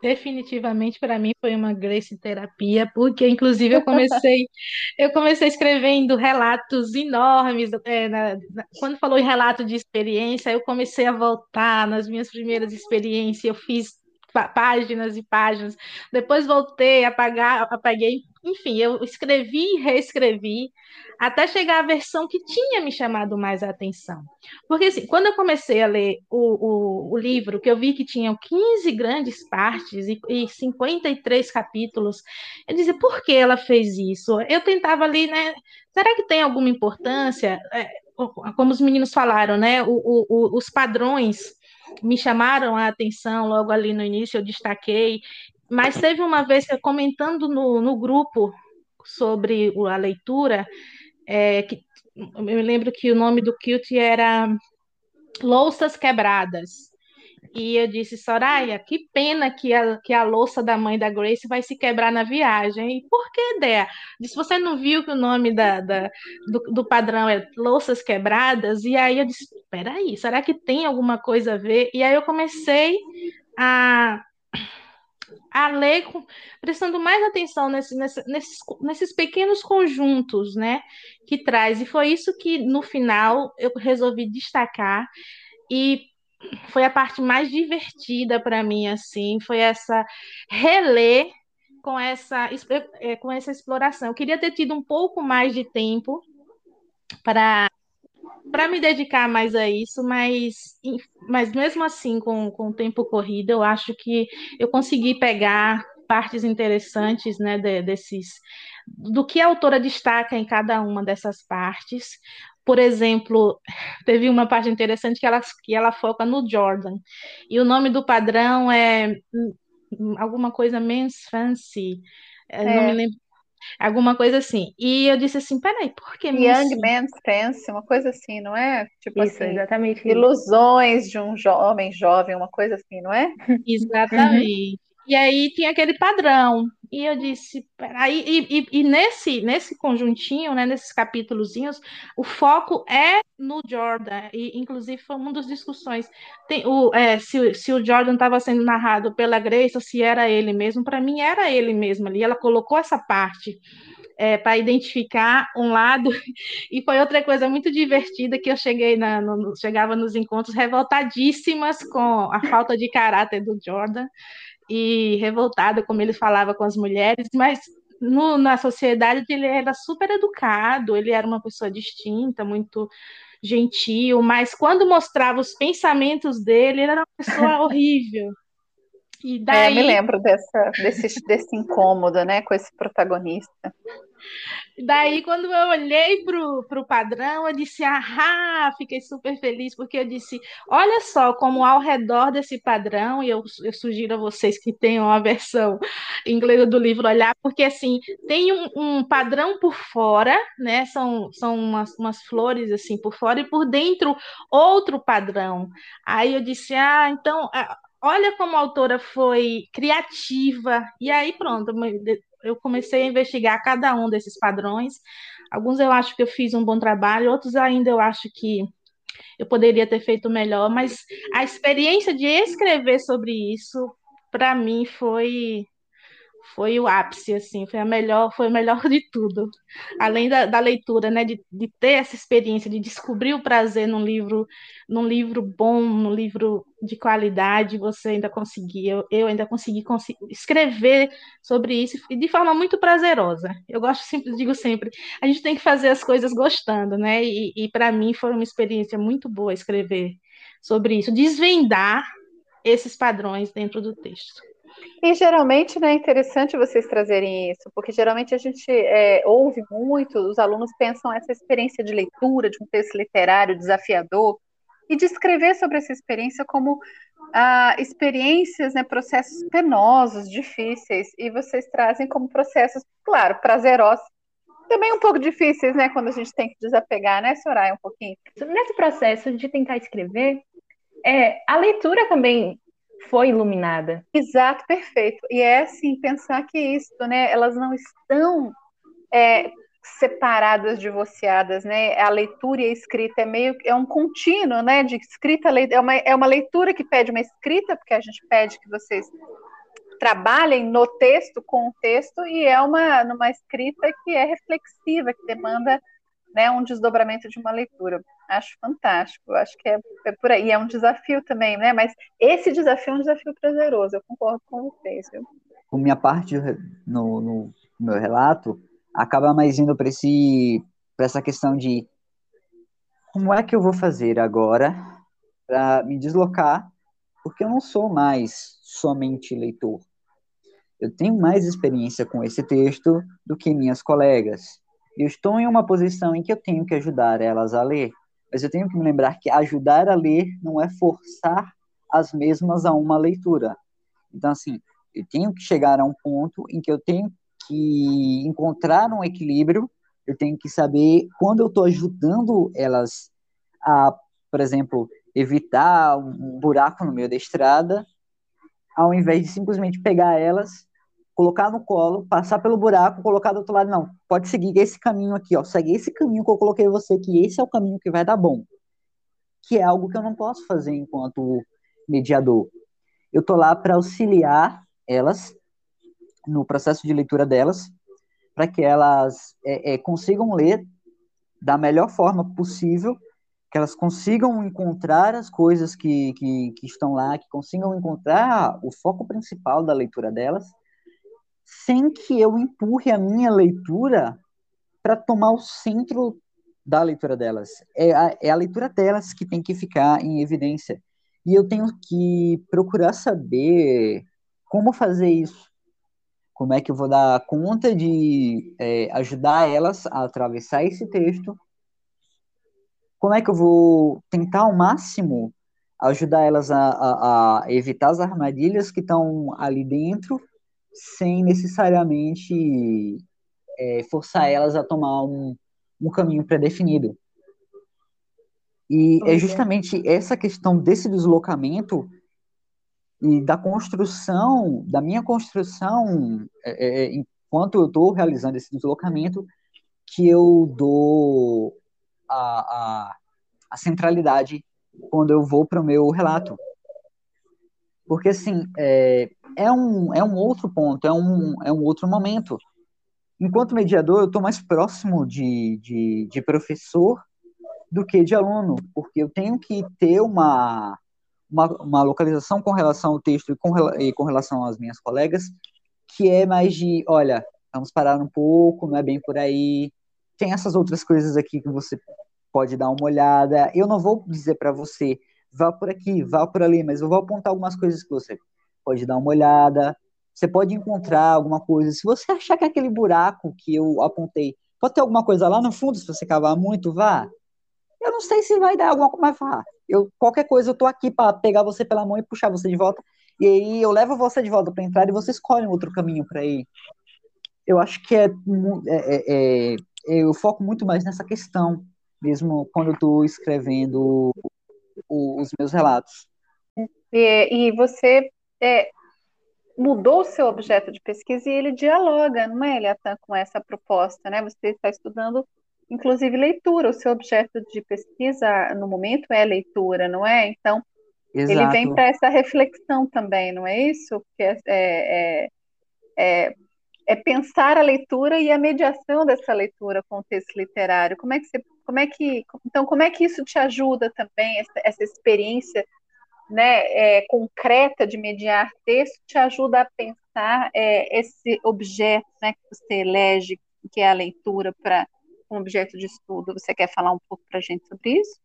Definitivamente para mim foi uma Grace terapia, porque inclusive eu comecei [laughs] eu comecei escrevendo relatos enormes. É, na, na, quando falou em relato de experiência, eu comecei a voltar nas minhas primeiras experiências. Eu fiz páginas e páginas. Depois voltei, apagar, apaguei, enfim, eu escrevi e reescrevi até chegar à versão que tinha me chamado mais a atenção. Porque assim, quando eu comecei a ler o, o, o livro, que eu vi que tinham 15 grandes partes e, e 53 capítulos, eu dizia, por que ela fez isso? Eu tentava ali, né? Será que tem alguma importância? É, como os meninos falaram, né? O, os padrões me chamaram a atenção logo ali no início, eu destaquei, mas teve uma vez que comentando no, no grupo sobre a leitura, é, que, eu me lembro que o nome do Kilt era Louças Quebradas. E eu disse, Soraya, que pena que a, que a louça da mãe da Grace vai se quebrar na viagem. E por que, Dea? Disse, você não viu que o nome da, da do, do, padrão é louças quebradas? E aí eu disse, peraí, será que tem alguma coisa a ver? E aí eu comecei a, a ler prestando mais atenção nesse, nesse, nesses, nesses pequenos conjuntos, né, que traz. E foi isso que, no final, eu resolvi destacar. E foi a parte mais divertida para mim, assim, foi essa reler com essa, é, com essa exploração. Eu queria ter tido um pouco mais de tempo para para me dedicar mais a isso, mas, mas mesmo assim, com, com o tempo corrido, eu acho que eu consegui pegar partes interessantes né, de, desses do que a autora destaca em cada uma dessas partes, por exemplo, teve uma parte interessante que ela, que ela foca no Jordan. E o nome do padrão é hum, alguma coisa Men's Fancy. É. Não me lembro. Alguma coisa assim. E eu disse assim: peraí, por que Young Men's Fancy, uma coisa assim, não é? Tipo isso, assim, exatamente. Ilusões de um homem jovem, uma coisa assim, não é? Exatamente. E aí tinha aquele padrão. E eu disse, aí, e, e, e, nesse, nesse conjuntinho, né, nesses capítulozinhos, o foco é no Jordan. E, inclusive, foi uma das discussões. Tem, o, é, se, se o Jordan estava sendo narrado pela Grace ou se era ele mesmo. Para mim, era ele mesmo ali. Ela colocou essa parte. É, para identificar um lado, [laughs] e foi outra coisa muito divertida que eu cheguei na, no, chegava nos encontros revoltadíssimas com a falta de caráter do Jordan, e revoltada como ele falava com as mulheres, mas no, na sociedade ele era super educado, ele era uma pessoa distinta, muito gentil, mas quando mostrava os pensamentos dele, ele era uma pessoa [laughs] horrível. E daí... É, me lembro dessa, desse, desse incômodo, né, com esse protagonista. Daí, quando eu olhei para o padrão, eu disse, ah, fiquei super feliz, porque eu disse, olha só como ao redor desse padrão, e eu, eu sugiro a vocês que tenham a versão inglesa do livro olhar, porque assim, tem um, um, padrão por fora, né? São, são umas, umas flores assim por fora, e por dentro outro padrão. Aí eu disse, ah, então olha como a autora foi criativa, e aí pronto, eu comecei a investigar cada um desses padrões. Alguns eu acho que eu fiz um bom trabalho, outros ainda eu acho que eu poderia ter feito melhor, mas a experiência de escrever sobre isso, para mim, foi foi o ápice, assim, foi a melhor, foi o melhor de tudo. Além da, da leitura, né, de, de ter essa experiência, de descobrir o prazer num livro, num livro bom, num livro de qualidade, você ainda conseguir, eu, eu ainda consegui escrever sobre isso e de forma muito prazerosa. Eu gosto sempre, digo sempre, a gente tem que fazer as coisas gostando, né? E, e para mim foi uma experiência muito boa escrever sobre isso, desvendar esses padrões dentro do texto. E geralmente né, é interessante vocês trazerem isso, porque geralmente a gente é, ouve muito, os alunos pensam essa experiência de leitura, de um texto literário desafiador, e descrever sobre essa experiência como ah, experiências, né, processos penosos, difíceis, e vocês trazem como processos, claro, prazerosos, também um pouco difíceis, né, quando a gente tem que desapegar, né, Soraya, um pouquinho. Nesse processo de tentar escrever, é, a leitura também foi iluminada. Exato, perfeito. E é assim, pensar que isso, né, elas não estão é, separadas, divorciadas, né? A leitura e a escrita é meio é um contínuo, né? De escrita é uma, é uma leitura que pede uma escrita, porque a gente pede que vocês trabalhem no texto com o texto e é uma numa escrita que é reflexiva, que demanda né, um desdobramento de uma leitura. Acho fantástico, acho que é, é, por aí, é um desafio também, né? Mas esse desafio é um desafio prazeroso, eu concordo com vocês. Viu? Com minha parte no, no meu relato, acaba mais indo para esse para essa questão de como é que eu vou fazer agora para me deslocar, porque eu não sou mais somente leitor. Eu tenho mais experiência com esse texto do que minhas colegas. Eu estou em uma posição em que eu tenho que ajudar elas a ler, mas eu tenho que me lembrar que ajudar a ler não é forçar as mesmas a uma leitura. Então, assim, eu tenho que chegar a um ponto em que eu tenho que encontrar um equilíbrio, eu tenho que saber quando eu estou ajudando elas a, por exemplo, evitar um buraco no meio da estrada, ao invés de simplesmente pegar elas, colocar no colo, passar pelo buraco, colocar do outro lado, não, pode seguir esse caminho aqui, ó, segue esse caminho que eu coloquei você, que esse é o caminho que vai dar bom. Que é algo que eu não posso fazer enquanto mediador. Eu tô lá para auxiliar elas no processo de leitura delas, para que elas é, é, consigam ler da melhor forma possível que elas consigam encontrar as coisas que, que, que, estão lá, que consigam encontrar o foco principal da leitura delas, sem que eu empurre a minha leitura para tomar o centro da leitura delas. É a, é a leitura delas que tem que ficar em evidência. E eu tenho que procurar saber como fazer isso. Como é que eu vou dar conta de é, ajudar elas a atravessar esse texto como é que eu vou tentar ao máximo ajudar elas a, a, a evitar as armadilhas que estão ali dentro, sem necessariamente é, forçar elas a tomar um, um caminho pré-definido. E é justamente essa questão desse deslocamento e da construção, da minha construção, é, é, enquanto eu estou realizando esse deslocamento, que eu dou a, a, a centralidade quando eu vou para o meu relato. Porque, assim, é, é, um, é um outro ponto, é um, é um outro momento. Enquanto mediador, eu estou mais próximo de, de, de professor do que de aluno, porque eu tenho que ter uma, uma, uma localização com relação ao texto e com, e com relação às minhas colegas, que é mais de, olha, vamos parar um pouco, não é bem por aí, tem essas outras coisas aqui que você pode dar uma olhada. Eu não vou dizer para você, vá por aqui, vá por ali, mas eu vou apontar algumas coisas que você pode dar uma olhada. Você pode encontrar alguma coisa. Se você achar que aquele buraco que eu apontei pode ter alguma coisa lá no fundo, se você cavar muito, vá. Eu não sei se vai dar alguma coisa, mas vá. Eu, qualquer coisa, eu tô aqui para pegar você pela mão e puxar você de volta. E aí eu levo você de volta para entrar e você escolhe um outro caminho para ir. Eu acho que é, é, é, é eu foco muito mais nessa questão, mesmo quando estou escrevendo os meus relatos. E, e você é, mudou o seu objeto de pesquisa e ele dialoga, não é, Eliatan, com essa proposta, né? Você está estudando, inclusive, leitura. O seu objeto de pesquisa, no momento, é leitura, não é? Então, Exato. ele vem para essa reflexão também, não é isso? Que é, é, é, é pensar a leitura e a mediação dessa leitura com o texto literário. Como é que você, como é que, então, como é que isso te ajuda também essa, essa experiência, né, é, concreta de mediar texto te ajuda a pensar é, esse objeto, né, que você elege, que é a leitura para um objeto de estudo. Você quer falar um pouco para a gente sobre isso?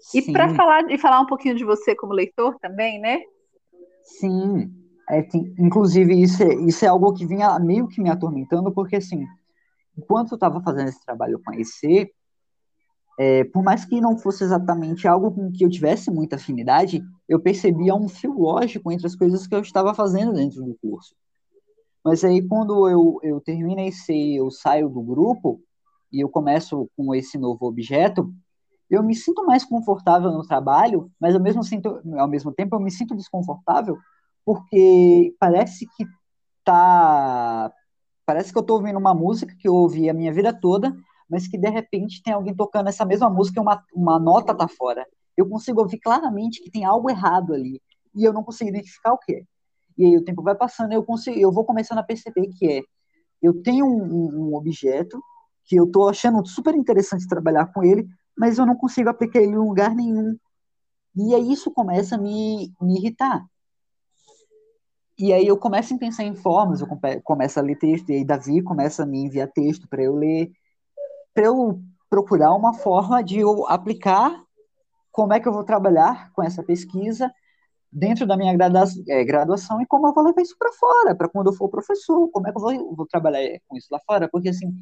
Sim. E para falar e falar um pouquinho de você como leitor também, né? Sim. É, que, inclusive, isso é, isso é algo que vinha meio que me atormentando, porque, assim, enquanto eu estava fazendo esse trabalho com a EC, é, por mais que não fosse exatamente algo com que eu tivesse muita afinidade, eu percebia um fio lógico entre as coisas que eu estava fazendo dentro do curso. Mas aí, quando eu, eu termino EC, eu saio do grupo e eu começo com esse novo objeto, eu me sinto mais confortável no trabalho, mas ao mesmo, sinto, ao mesmo tempo eu me sinto desconfortável porque parece que tá. Parece que eu estou ouvindo uma música que eu ouvi a minha vida toda, mas que de repente tem alguém tocando essa mesma música e uma, uma nota tá fora. Eu consigo ouvir claramente que tem algo errado ali e eu não consigo identificar o que é. E aí o tempo vai passando, eu consigo, eu vou começando a perceber que é eu tenho um, um objeto que eu estou achando super interessante trabalhar com ele, mas eu não consigo aplicar ele em lugar nenhum. E aí isso começa a me, me irritar. E aí eu começo a pensar em formas, eu começo a ler texto, e aí Davi começa a me enviar texto para eu ler, para eu procurar uma forma de eu aplicar como é que eu vou trabalhar com essa pesquisa dentro da minha é, graduação e como eu vou levar isso para fora, para quando eu for professor, como é que eu vou, vou, trabalhar com isso lá fora, porque assim,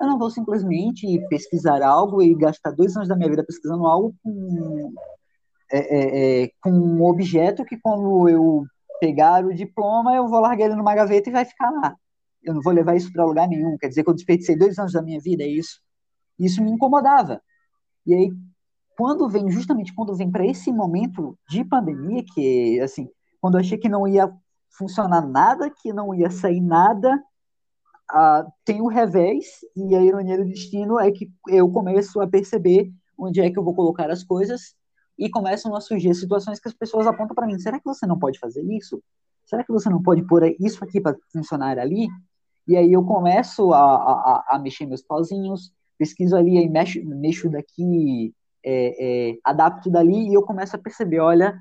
eu não vou simplesmente pesquisar algo e gastar dois anos da minha vida pesquisando algo com, é, é, é, com um objeto que quando eu pegar o diploma, eu vou largar ele numa gaveta e vai ficar lá. Eu não vou levar isso para lugar nenhum, quer dizer que eu desperdicei dois anos da minha vida, é isso. Isso me incomodava. E aí, quando vem, justamente quando vem para esse momento de pandemia, que, assim, quando eu achei que não ia funcionar nada, que não ia sair nada, uh, tem o revés, e a ironia do destino é que eu começo a perceber onde é que eu vou colocar as coisas, e começam a surgir situações que as pessoas apontam para mim: será que você não pode fazer isso? Será que você não pode pôr isso aqui para funcionar ali? E aí eu começo a, a, a mexer meus pauzinhos, pesquiso ali, aí mexo, mexo daqui, é, é, adapto dali e eu começo a perceber, olha,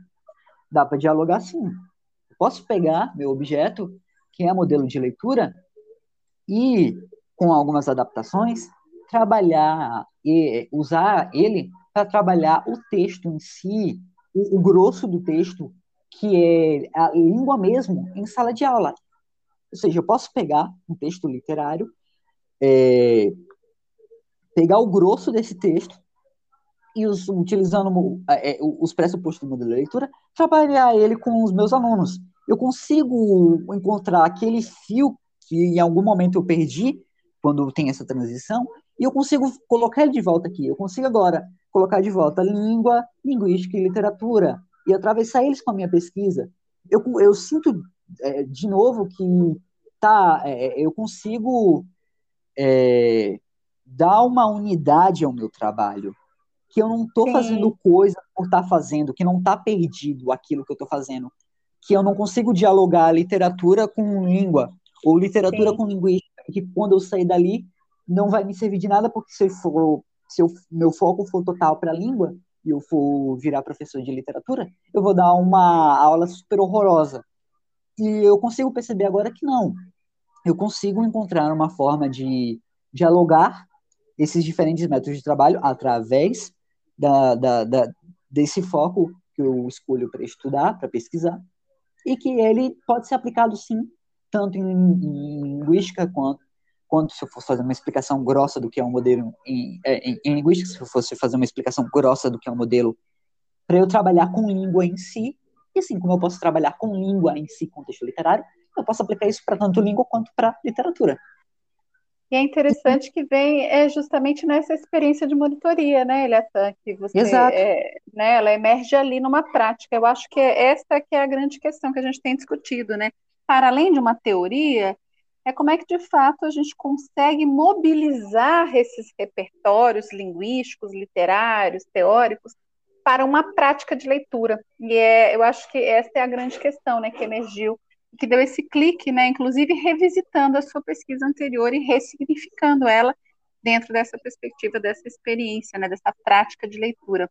dá para dialogar sim. Eu posso pegar meu objeto, que é modelo de leitura, e com algumas adaptações, trabalhar e usar ele para trabalhar o texto em si, o, o, grosso do texto, que é a língua mesmo, em sala de aula. Ou seja, eu posso pegar um texto literário, é, pegar o grosso desse texto e os, utilizando é, os pressupostos do modelo de leitura, trabalhar ele com os meus alunos. Eu consigo encontrar aquele fio que em algum momento eu perdi quando tem essa transição e eu consigo colocar ele de volta aqui. Eu consigo agora colocar de volta língua, linguística e literatura e atravessar eles com a minha pesquisa. Eu, eu sinto é, de novo que tá, é, eu consigo é, dar uma unidade ao meu trabalho que eu não estou fazendo coisa por estar tá fazendo, que não está perdido aquilo que eu estou fazendo, que eu não consigo dialogar literatura com língua, ou literatura Sim. com linguística, que quando eu sair dali não vai me servir de nada, porque se, eu for, se eu, meu foco for total para a língua, e eu for virar professor de literatura, eu vou dar uma aula super horrorosa. E eu consigo perceber agora que não. Eu consigo encontrar uma forma de dialogar esses diferentes métodos de trabalho através da, da, da, desse foco que eu escolho para estudar, para pesquisar, e que ele pode ser aplicado sim, tanto em, em linguística quanto, quanto se eu fosse fazer uma explicação grossa do que é um modelo em, é, em, em linguística, se eu fosse fazer uma explicação grossa do que é um modelo, para eu trabalhar com língua em si, e assim como eu posso trabalhar com língua em si, contexto literário, eu posso aplicar isso para tanto língua quanto para literatura. E é interessante que vem é justamente nessa experiência de monitoria, né, Eliatan, que você, Exato. É, né, ela emerge ali numa prática. Eu acho que é essa que é a grande questão que a gente tem discutido, né? Para além de uma teoria, é como é que de fato a gente consegue mobilizar esses repertórios linguísticos, literários, teóricos para uma prática de leitura. E é, eu acho que essa é a grande questão, né, que emergiu que deu esse clique, né, inclusive revisitando a sua pesquisa anterior e ressignificando ela dentro dessa perspectiva, dessa experiência, né, dessa prática de leitura.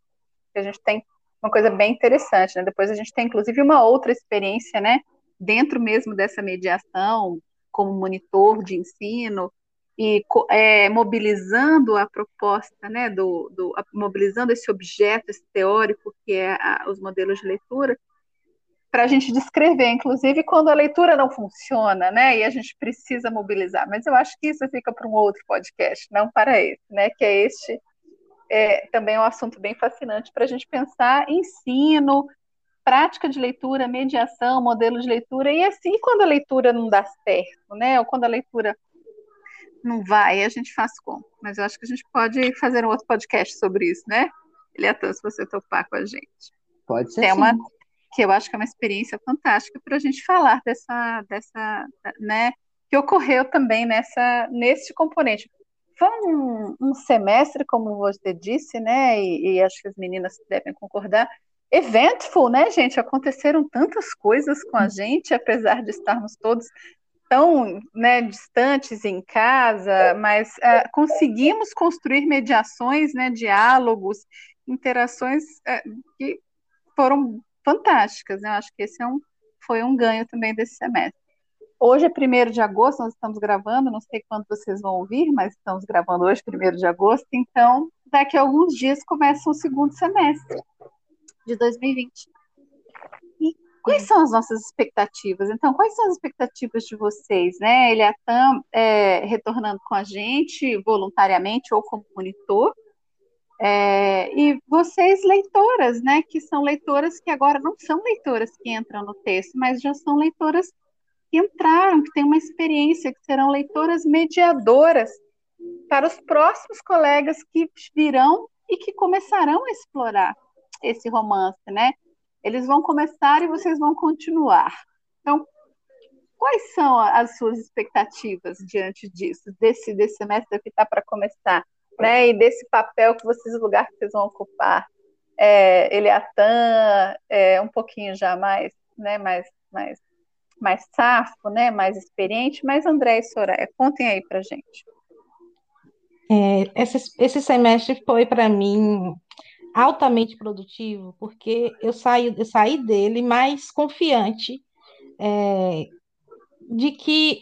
A gente tem uma coisa bem interessante, né? Depois a gente tem inclusive uma outra experiência, né, dentro mesmo dessa mediação, como monitor de ensino e é, mobilizando a proposta, né, do, do mobilizando esse objeto, esse teórico que é a, os modelos de leitura, para a gente descrever, inclusive quando a leitura não funciona, né? E a gente precisa mobilizar. Mas eu acho que isso fica para um outro podcast, não para esse, né? Que é este é, também é um assunto bem fascinante para a gente pensar ensino, prática de leitura, mediação, modelo de leitura, e assim quando a leitura não dá certo, né? Ou quando a leitura não vai, a gente faz como? Mas eu acho que a gente pode fazer um outro podcast sobre isso, né? Eliatan, se você topar com a gente. Pode ser. Tem sim. uma que eu acho que é uma experiência fantástica para a gente falar dessa, dessa, né, que ocorreu também nessa, nesse componente. Foi um, um semestre, como você disse, né, e, e, acho que as meninas devem concordar, eventful, né, gente? Aconteceram tantas coisas com a gente, apesar de estarmos todos tão né, distantes em casa, mas uh, conseguimos construir mediações, né, diálogos, interações uh, que foram fantásticas. Né? Eu acho que esse é um, foi um ganho também desse semestre. Hoje é 1 de agosto, nós estamos gravando, não sei quando vocês vão ouvir, mas estamos gravando hoje, 1 de agosto, então daqui a alguns dias começa o segundo semestre de 2020. E quais são as nossas expectativas? Então, quais são as expectativas de vocês, né? Ele está é, retornando com a gente voluntariamente ou como monitor, é, e vocês, leitoras, né, que são leitoras que agora não são leitoras que entram no texto, mas já são leitoras que entraram, que têm uma experiência, que serão leitoras mediadoras para os próximos colegas que virão e que começarão a explorar esse romance, né? Eles vão começar e vocês vão continuar. Então, quais são as suas expectativas diante disso, desse, desse semestre que está para começar, né? E desse papel que vocês, o lugar que vocês vão ocupar? É, Eliatan, é, um pouquinho já mais, né? Mais, mais, mais safo, né? Mais experiente, mas André e Soraya, contem aí para gente. É, esse, esse semestre foi para mim altamente produtivo, porque eu saí, eu saí dele mais confiante é, de que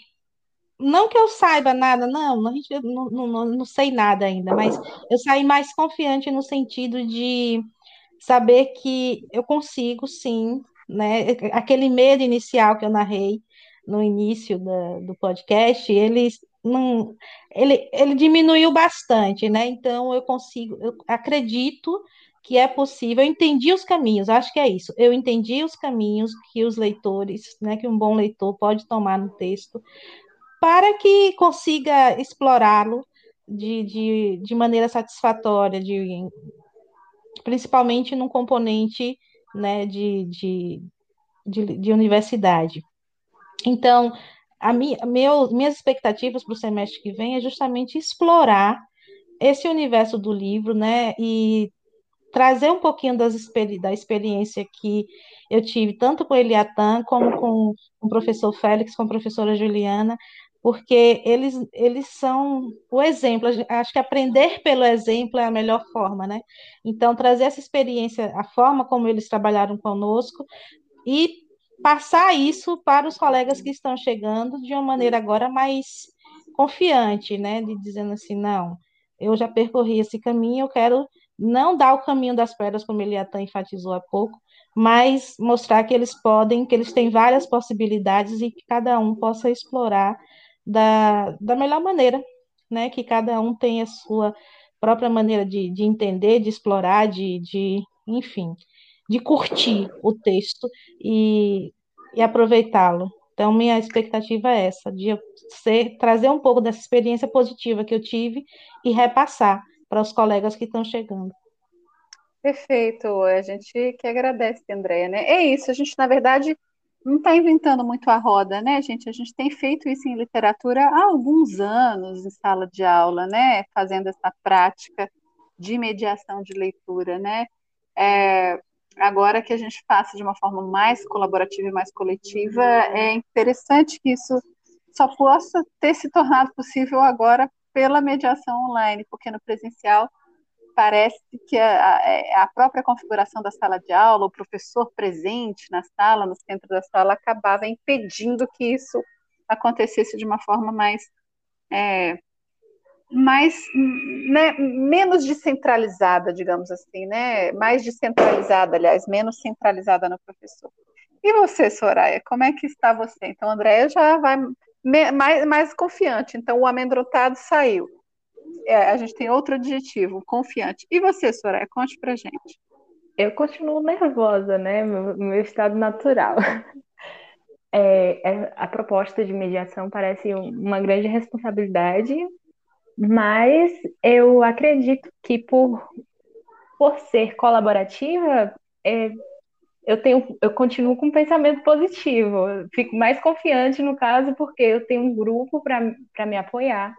não que eu saiba nada, não, a gente, não, não, não sei nada ainda, mas eu saí mais confiante no sentido de saber que eu consigo, sim, né? Aquele medo inicial que eu narrei no início da, do podcast, ele não, ele, ele diminuiu bastante, né? Então eu consigo, eu acredito que é possível, eu entendi os caminhos, acho que é isso. Eu entendi os caminhos que os leitores, né, que um bom leitor pode tomar no texto, para que consiga explorá-lo de, de, de maneira satisfatória, de, principalmente num componente né, de, de, de, de universidade. Então, a minha, meu, minhas expectativas para o semestre que vem é justamente explorar esse universo do livro, né, e trazer um pouquinho das, da experiência que eu tive, tanto com Eliatan, como com o professor Félix, com a professora Juliana, porque eles, eles são o exemplo. Acho que aprender pelo exemplo é a melhor forma, né? Então, trazer essa experiência, a forma como eles trabalharam conosco e passar isso para os colegas que estão chegando de uma maneira agora mais confiante, né? De dizendo assim, não, eu já percorri esse caminho, eu quero não dar o caminho das pedras, como ele até enfatizou há pouco, mas mostrar que eles podem, que eles têm várias possibilidades e que cada um possa explorar da, da melhor maneira, né? Que cada um tem a sua própria maneira de, de entender, de explorar, de, de, enfim, de curtir o texto e, e aproveitá-lo. Então, minha expectativa é essa, de ser, trazer um pouco dessa experiência positiva que eu tive e repassar para os colegas que estão chegando. Perfeito, a gente que agradece, Andréia, né? É isso, a gente, na verdade, não está inventando muito a roda, né, gente? A gente tem feito isso em literatura há alguns anos em sala de aula, né? Fazendo essa prática de mediação de leitura, né? É, agora que a gente faça de uma forma mais colaborativa e mais coletiva, é interessante que isso só possa ter se tornado possível agora pela mediação online, porque no presencial parece que a, é, a, própria configuração da sala de aula, o professor presente na sala, no centro da sala, acabava impedindo que isso acontecesse de uma forma mais, é, mais né, menos descentralizada, digamos assim, né? Mais descentralizada, aliás, menos centralizada no professor. E você, Soraya, como é que está você? Então, Andréia já vai mais, mais confiante. Então, o amedrontado saiu. É, a gente tem outro adjetivo, confiante. E você, Soraya, conte pra gente. Eu continuo nervosa, né? Meu, meu estado natural. [laughs] É, é, a proposta de mediação parece uma grande responsabilidade, mas eu acredito que por, por ser colaborativa, é, eu tenho, eu continuo com um pensamento positivo. Fico mais confiante no caso porque eu tenho um grupo para me apoiar.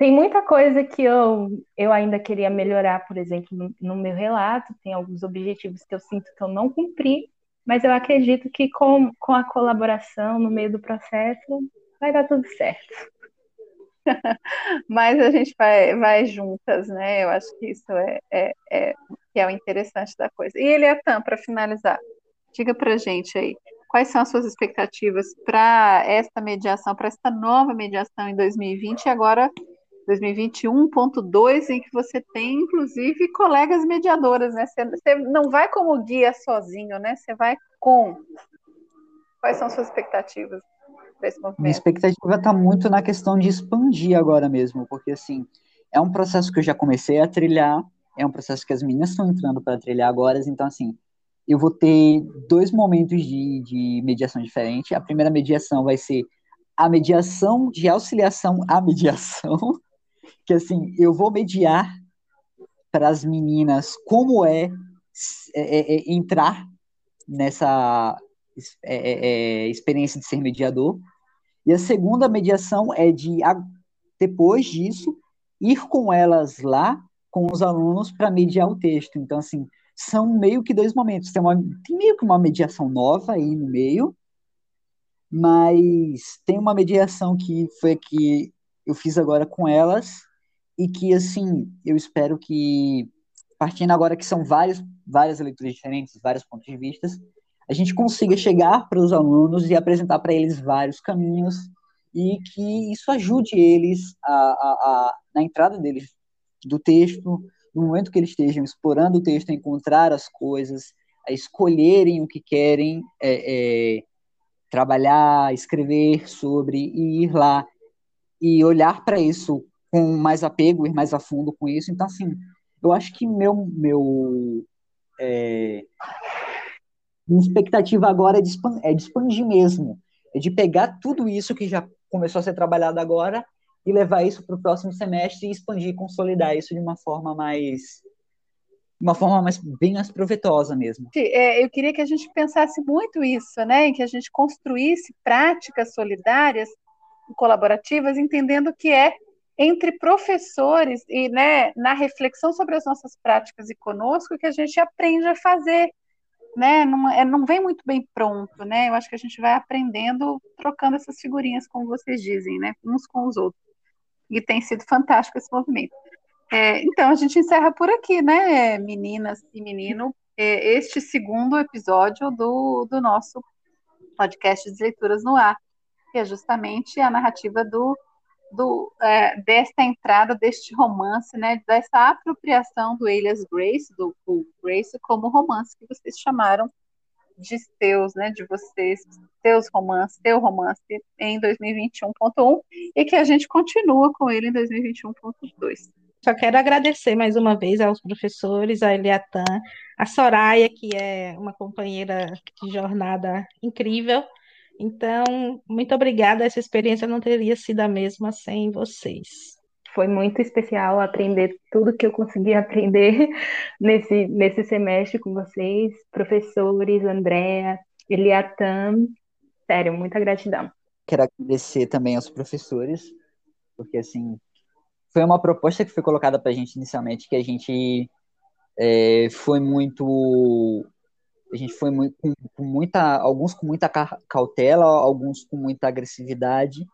Tem muita coisa que eu, eu ainda queria melhorar, por exemplo, no, no, meu relato. Tem alguns objetivos que eu sinto que eu não cumpri, Mas eu acredito que com, com a colaboração no meio do processo vai dar tudo certo. [laughs] Mas a gente vai, vai juntas, né? Eu acho que isso é, é, é, que é o interessante da coisa. E Eliatan, para finalizar, diga para gente aí, quais são as suas expectativas para esta mediação, para esta nova mediação em 2020 e agora 2021.2, em que você tem, inclusive, colegas mediadoras, né? Você, você não vai como guia sozinho, né? Você vai com. Quais são suas expectativas para movimento? Minha expectativa está muito na questão de expandir agora mesmo, porque, assim, é um processo que eu já comecei a trilhar, é um processo que as meninas estão entrando para trilhar agora, então, assim, eu vou ter dois momentos de, de mediação diferente. A primeira mediação vai ser a mediação de auxiliação à mediação, que assim, eu vou mediar para as meninas como é, é, é, é entrar nessa é, é, é, experiência de ser mediador. E a segunda mediação é de, depois disso, ir com elas lá, com os alunos, para mediar o texto. Então, assim, são meio que dois momentos. Tem, uma, tem meio que uma mediação nova aí no meio, mas tem uma mediação que foi que eu fiz agora com elas, e que, assim, eu espero que, partindo agora que são vários, várias leituras diferentes, vários pontos de vista, a gente consiga chegar para os alunos e apresentar para eles vários caminhos e que isso ajude eles a, a, a, na entrada deles do texto, no momento que eles estejam explorando o texto, a encontrar as coisas, a escolherem o que querem é, é, trabalhar, escrever sobre e ir lá e olhar para isso com mais apego, ir mais a fundo com isso. Então, assim, eu acho que meu, meu é, minha expectativa agora é de, expandir, é de expandir mesmo, é de pegar tudo isso que já começou a ser trabalhado agora e levar isso para o próximo semestre e expandir, consolidar isso de uma forma mais uma forma mais bem mais proveitosa mesmo. É, eu queria que a gente pensasse muito isso, né, que a gente construísse práticas solidárias, colaborativas, entendendo que é entre professores e né, na reflexão sobre as nossas práticas e conosco que a gente aprende a fazer. Né? Não, é, não vem muito bem pronto, né? Eu acho que a gente vai aprendendo, trocando essas figurinhas, como vocês dizem, né? Uns com os outros. E tem sido fantástico esse movimento. É, então, a gente encerra por aqui, né, meninas e menino, é, este segundo episódio do, do nosso podcast de Leituras no Ar, que é justamente a narrativa do do, é, desta entrada, deste romance, né, dessa apropriação do Elias Grace, do, do Grace, como romance que vocês chamaram de seus, né, de vocês, seus romances, seu romance em 2021.1 e que a gente continua com ele em 2021.2. Só quero agradecer mais uma vez aos professores, a Eliatan, a Soraya, que é uma companheira de jornada incrível, então, muito obrigada. Essa experiência não teria sido a mesma sem vocês. Foi muito especial aprender tudo que eu consegui aprender [laughs] nesse, nesse semestre com vocês, professores, Andréa, Eliatam. Sério, muita gratidão. Quero agradecer também aos professores, porque assim foi uma proposta que foi colocada para a gente inicialmente que a gente é, foi muito a gente foi muito, com, com, muita, alguns com muita cautela, alguns com muita agressividade,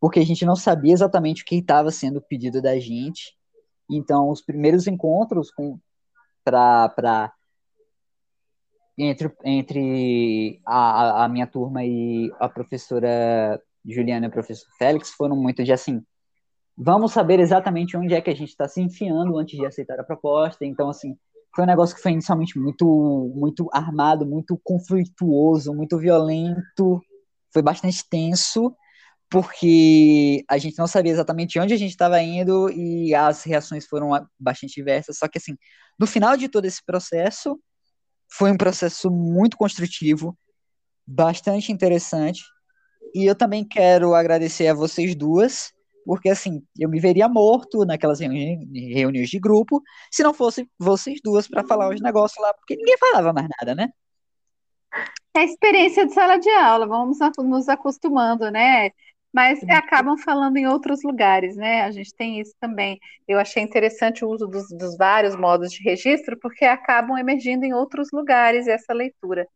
porque a gente não sabia exatamente o que estava sendo pedido da gente. Então, os primeiros encontros com para entre, entre a, a minha turma e a professora Juliana e o professor Félix foram muito de assim, vamos saber exatamente onde é que a gente está se enfiando antes de aceitar a proposta. Então, assim, foi um negócio que foi inicialmente muito, muito armado, muito conflituoso, muito violento, foi bastante tenso, porque a gente não sabia exatamente onde a gente estava indo e as reações foram bastante diversas. Só que, assim, no final de todo esse processo, foi um processo muito construtivo, bastante interessante. E eu também quero agradecer a vocês duas porque assim, eu me veria morto naquelas reuni reuniões de grupo se não fosse vocês duas para falar os negócios lá, porque ninguém falava mais nada, né? É experiência de sala de aula, vamos nos acostumando, né? Mas acabam falando em outros lugares, né? A gente tem isso também. Eu achei interessante o uso dos, dos vários modos de registro, porque acabam emergindo em outros lugares essa leitura.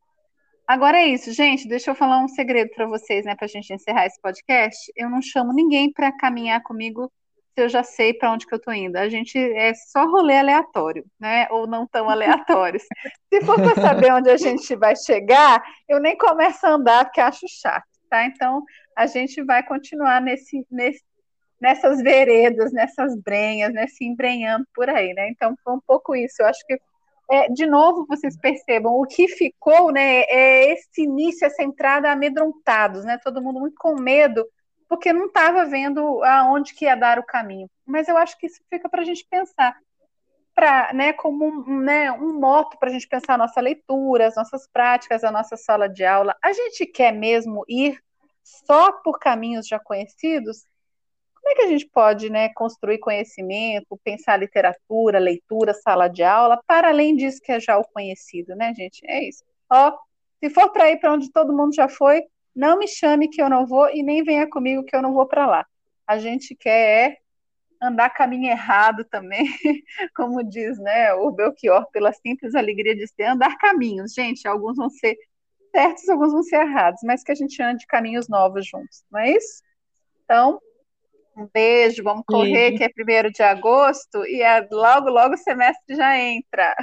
Agora é isso, gente. Deixa eu falar um segredo para vocês, né, para a gente encerrar esse podcast. Eu não chamo ninguém para caminhar comigo se eu já sei para onde que eu estou indo. A gente é só rolê aleatório, né? Ou não tão aleatórios. [laughs] se for para saber onde a gente vai chegar, eu nem começo a andar porque acho chato, tá? Então a gente vai continuar nesse, nesse nessas veredas, nessas brenhas, né, se embrenhando por aí, né? Então foi um pouco isso. Eu acho que é, de novo vocês percebam o que ficou, né? É esse início, essa entrada amedrontados, né? Todo mundo muito com medo porque não estava vendo aonde que ia dar o caminho. Mas eu acho que isso fica para a gente pensar, para, né, como um, né, um moto para a gente pensar a nossa leitura, as nossas práticas, a nossa sala de aula. A gente quer mesmo ir só por caminhos já conhecidos? Como é que a gente pode né, construir conhecimento, pensar literatura, leitura, sala de aula, para além disso que é já o conhecido, né, gente? É isso. Ó, se for para ir para onde todo mundo já foi, não me chame que eu não vou e nem venha comigo que eu não vou para lá. A gente quer é andar caminho errado também, [laughs] como diz né, o Belchior, pela simples alegria de ser, andar caminhos. Gente, alguns vão ser certos, alguns vão ser errados, mas que a gente ande caminhos novos juntos, não é isso? Então, um beijo, vamos correr, Sim. que é primeiro de agosto, e é, logo, logo o semestre já entra.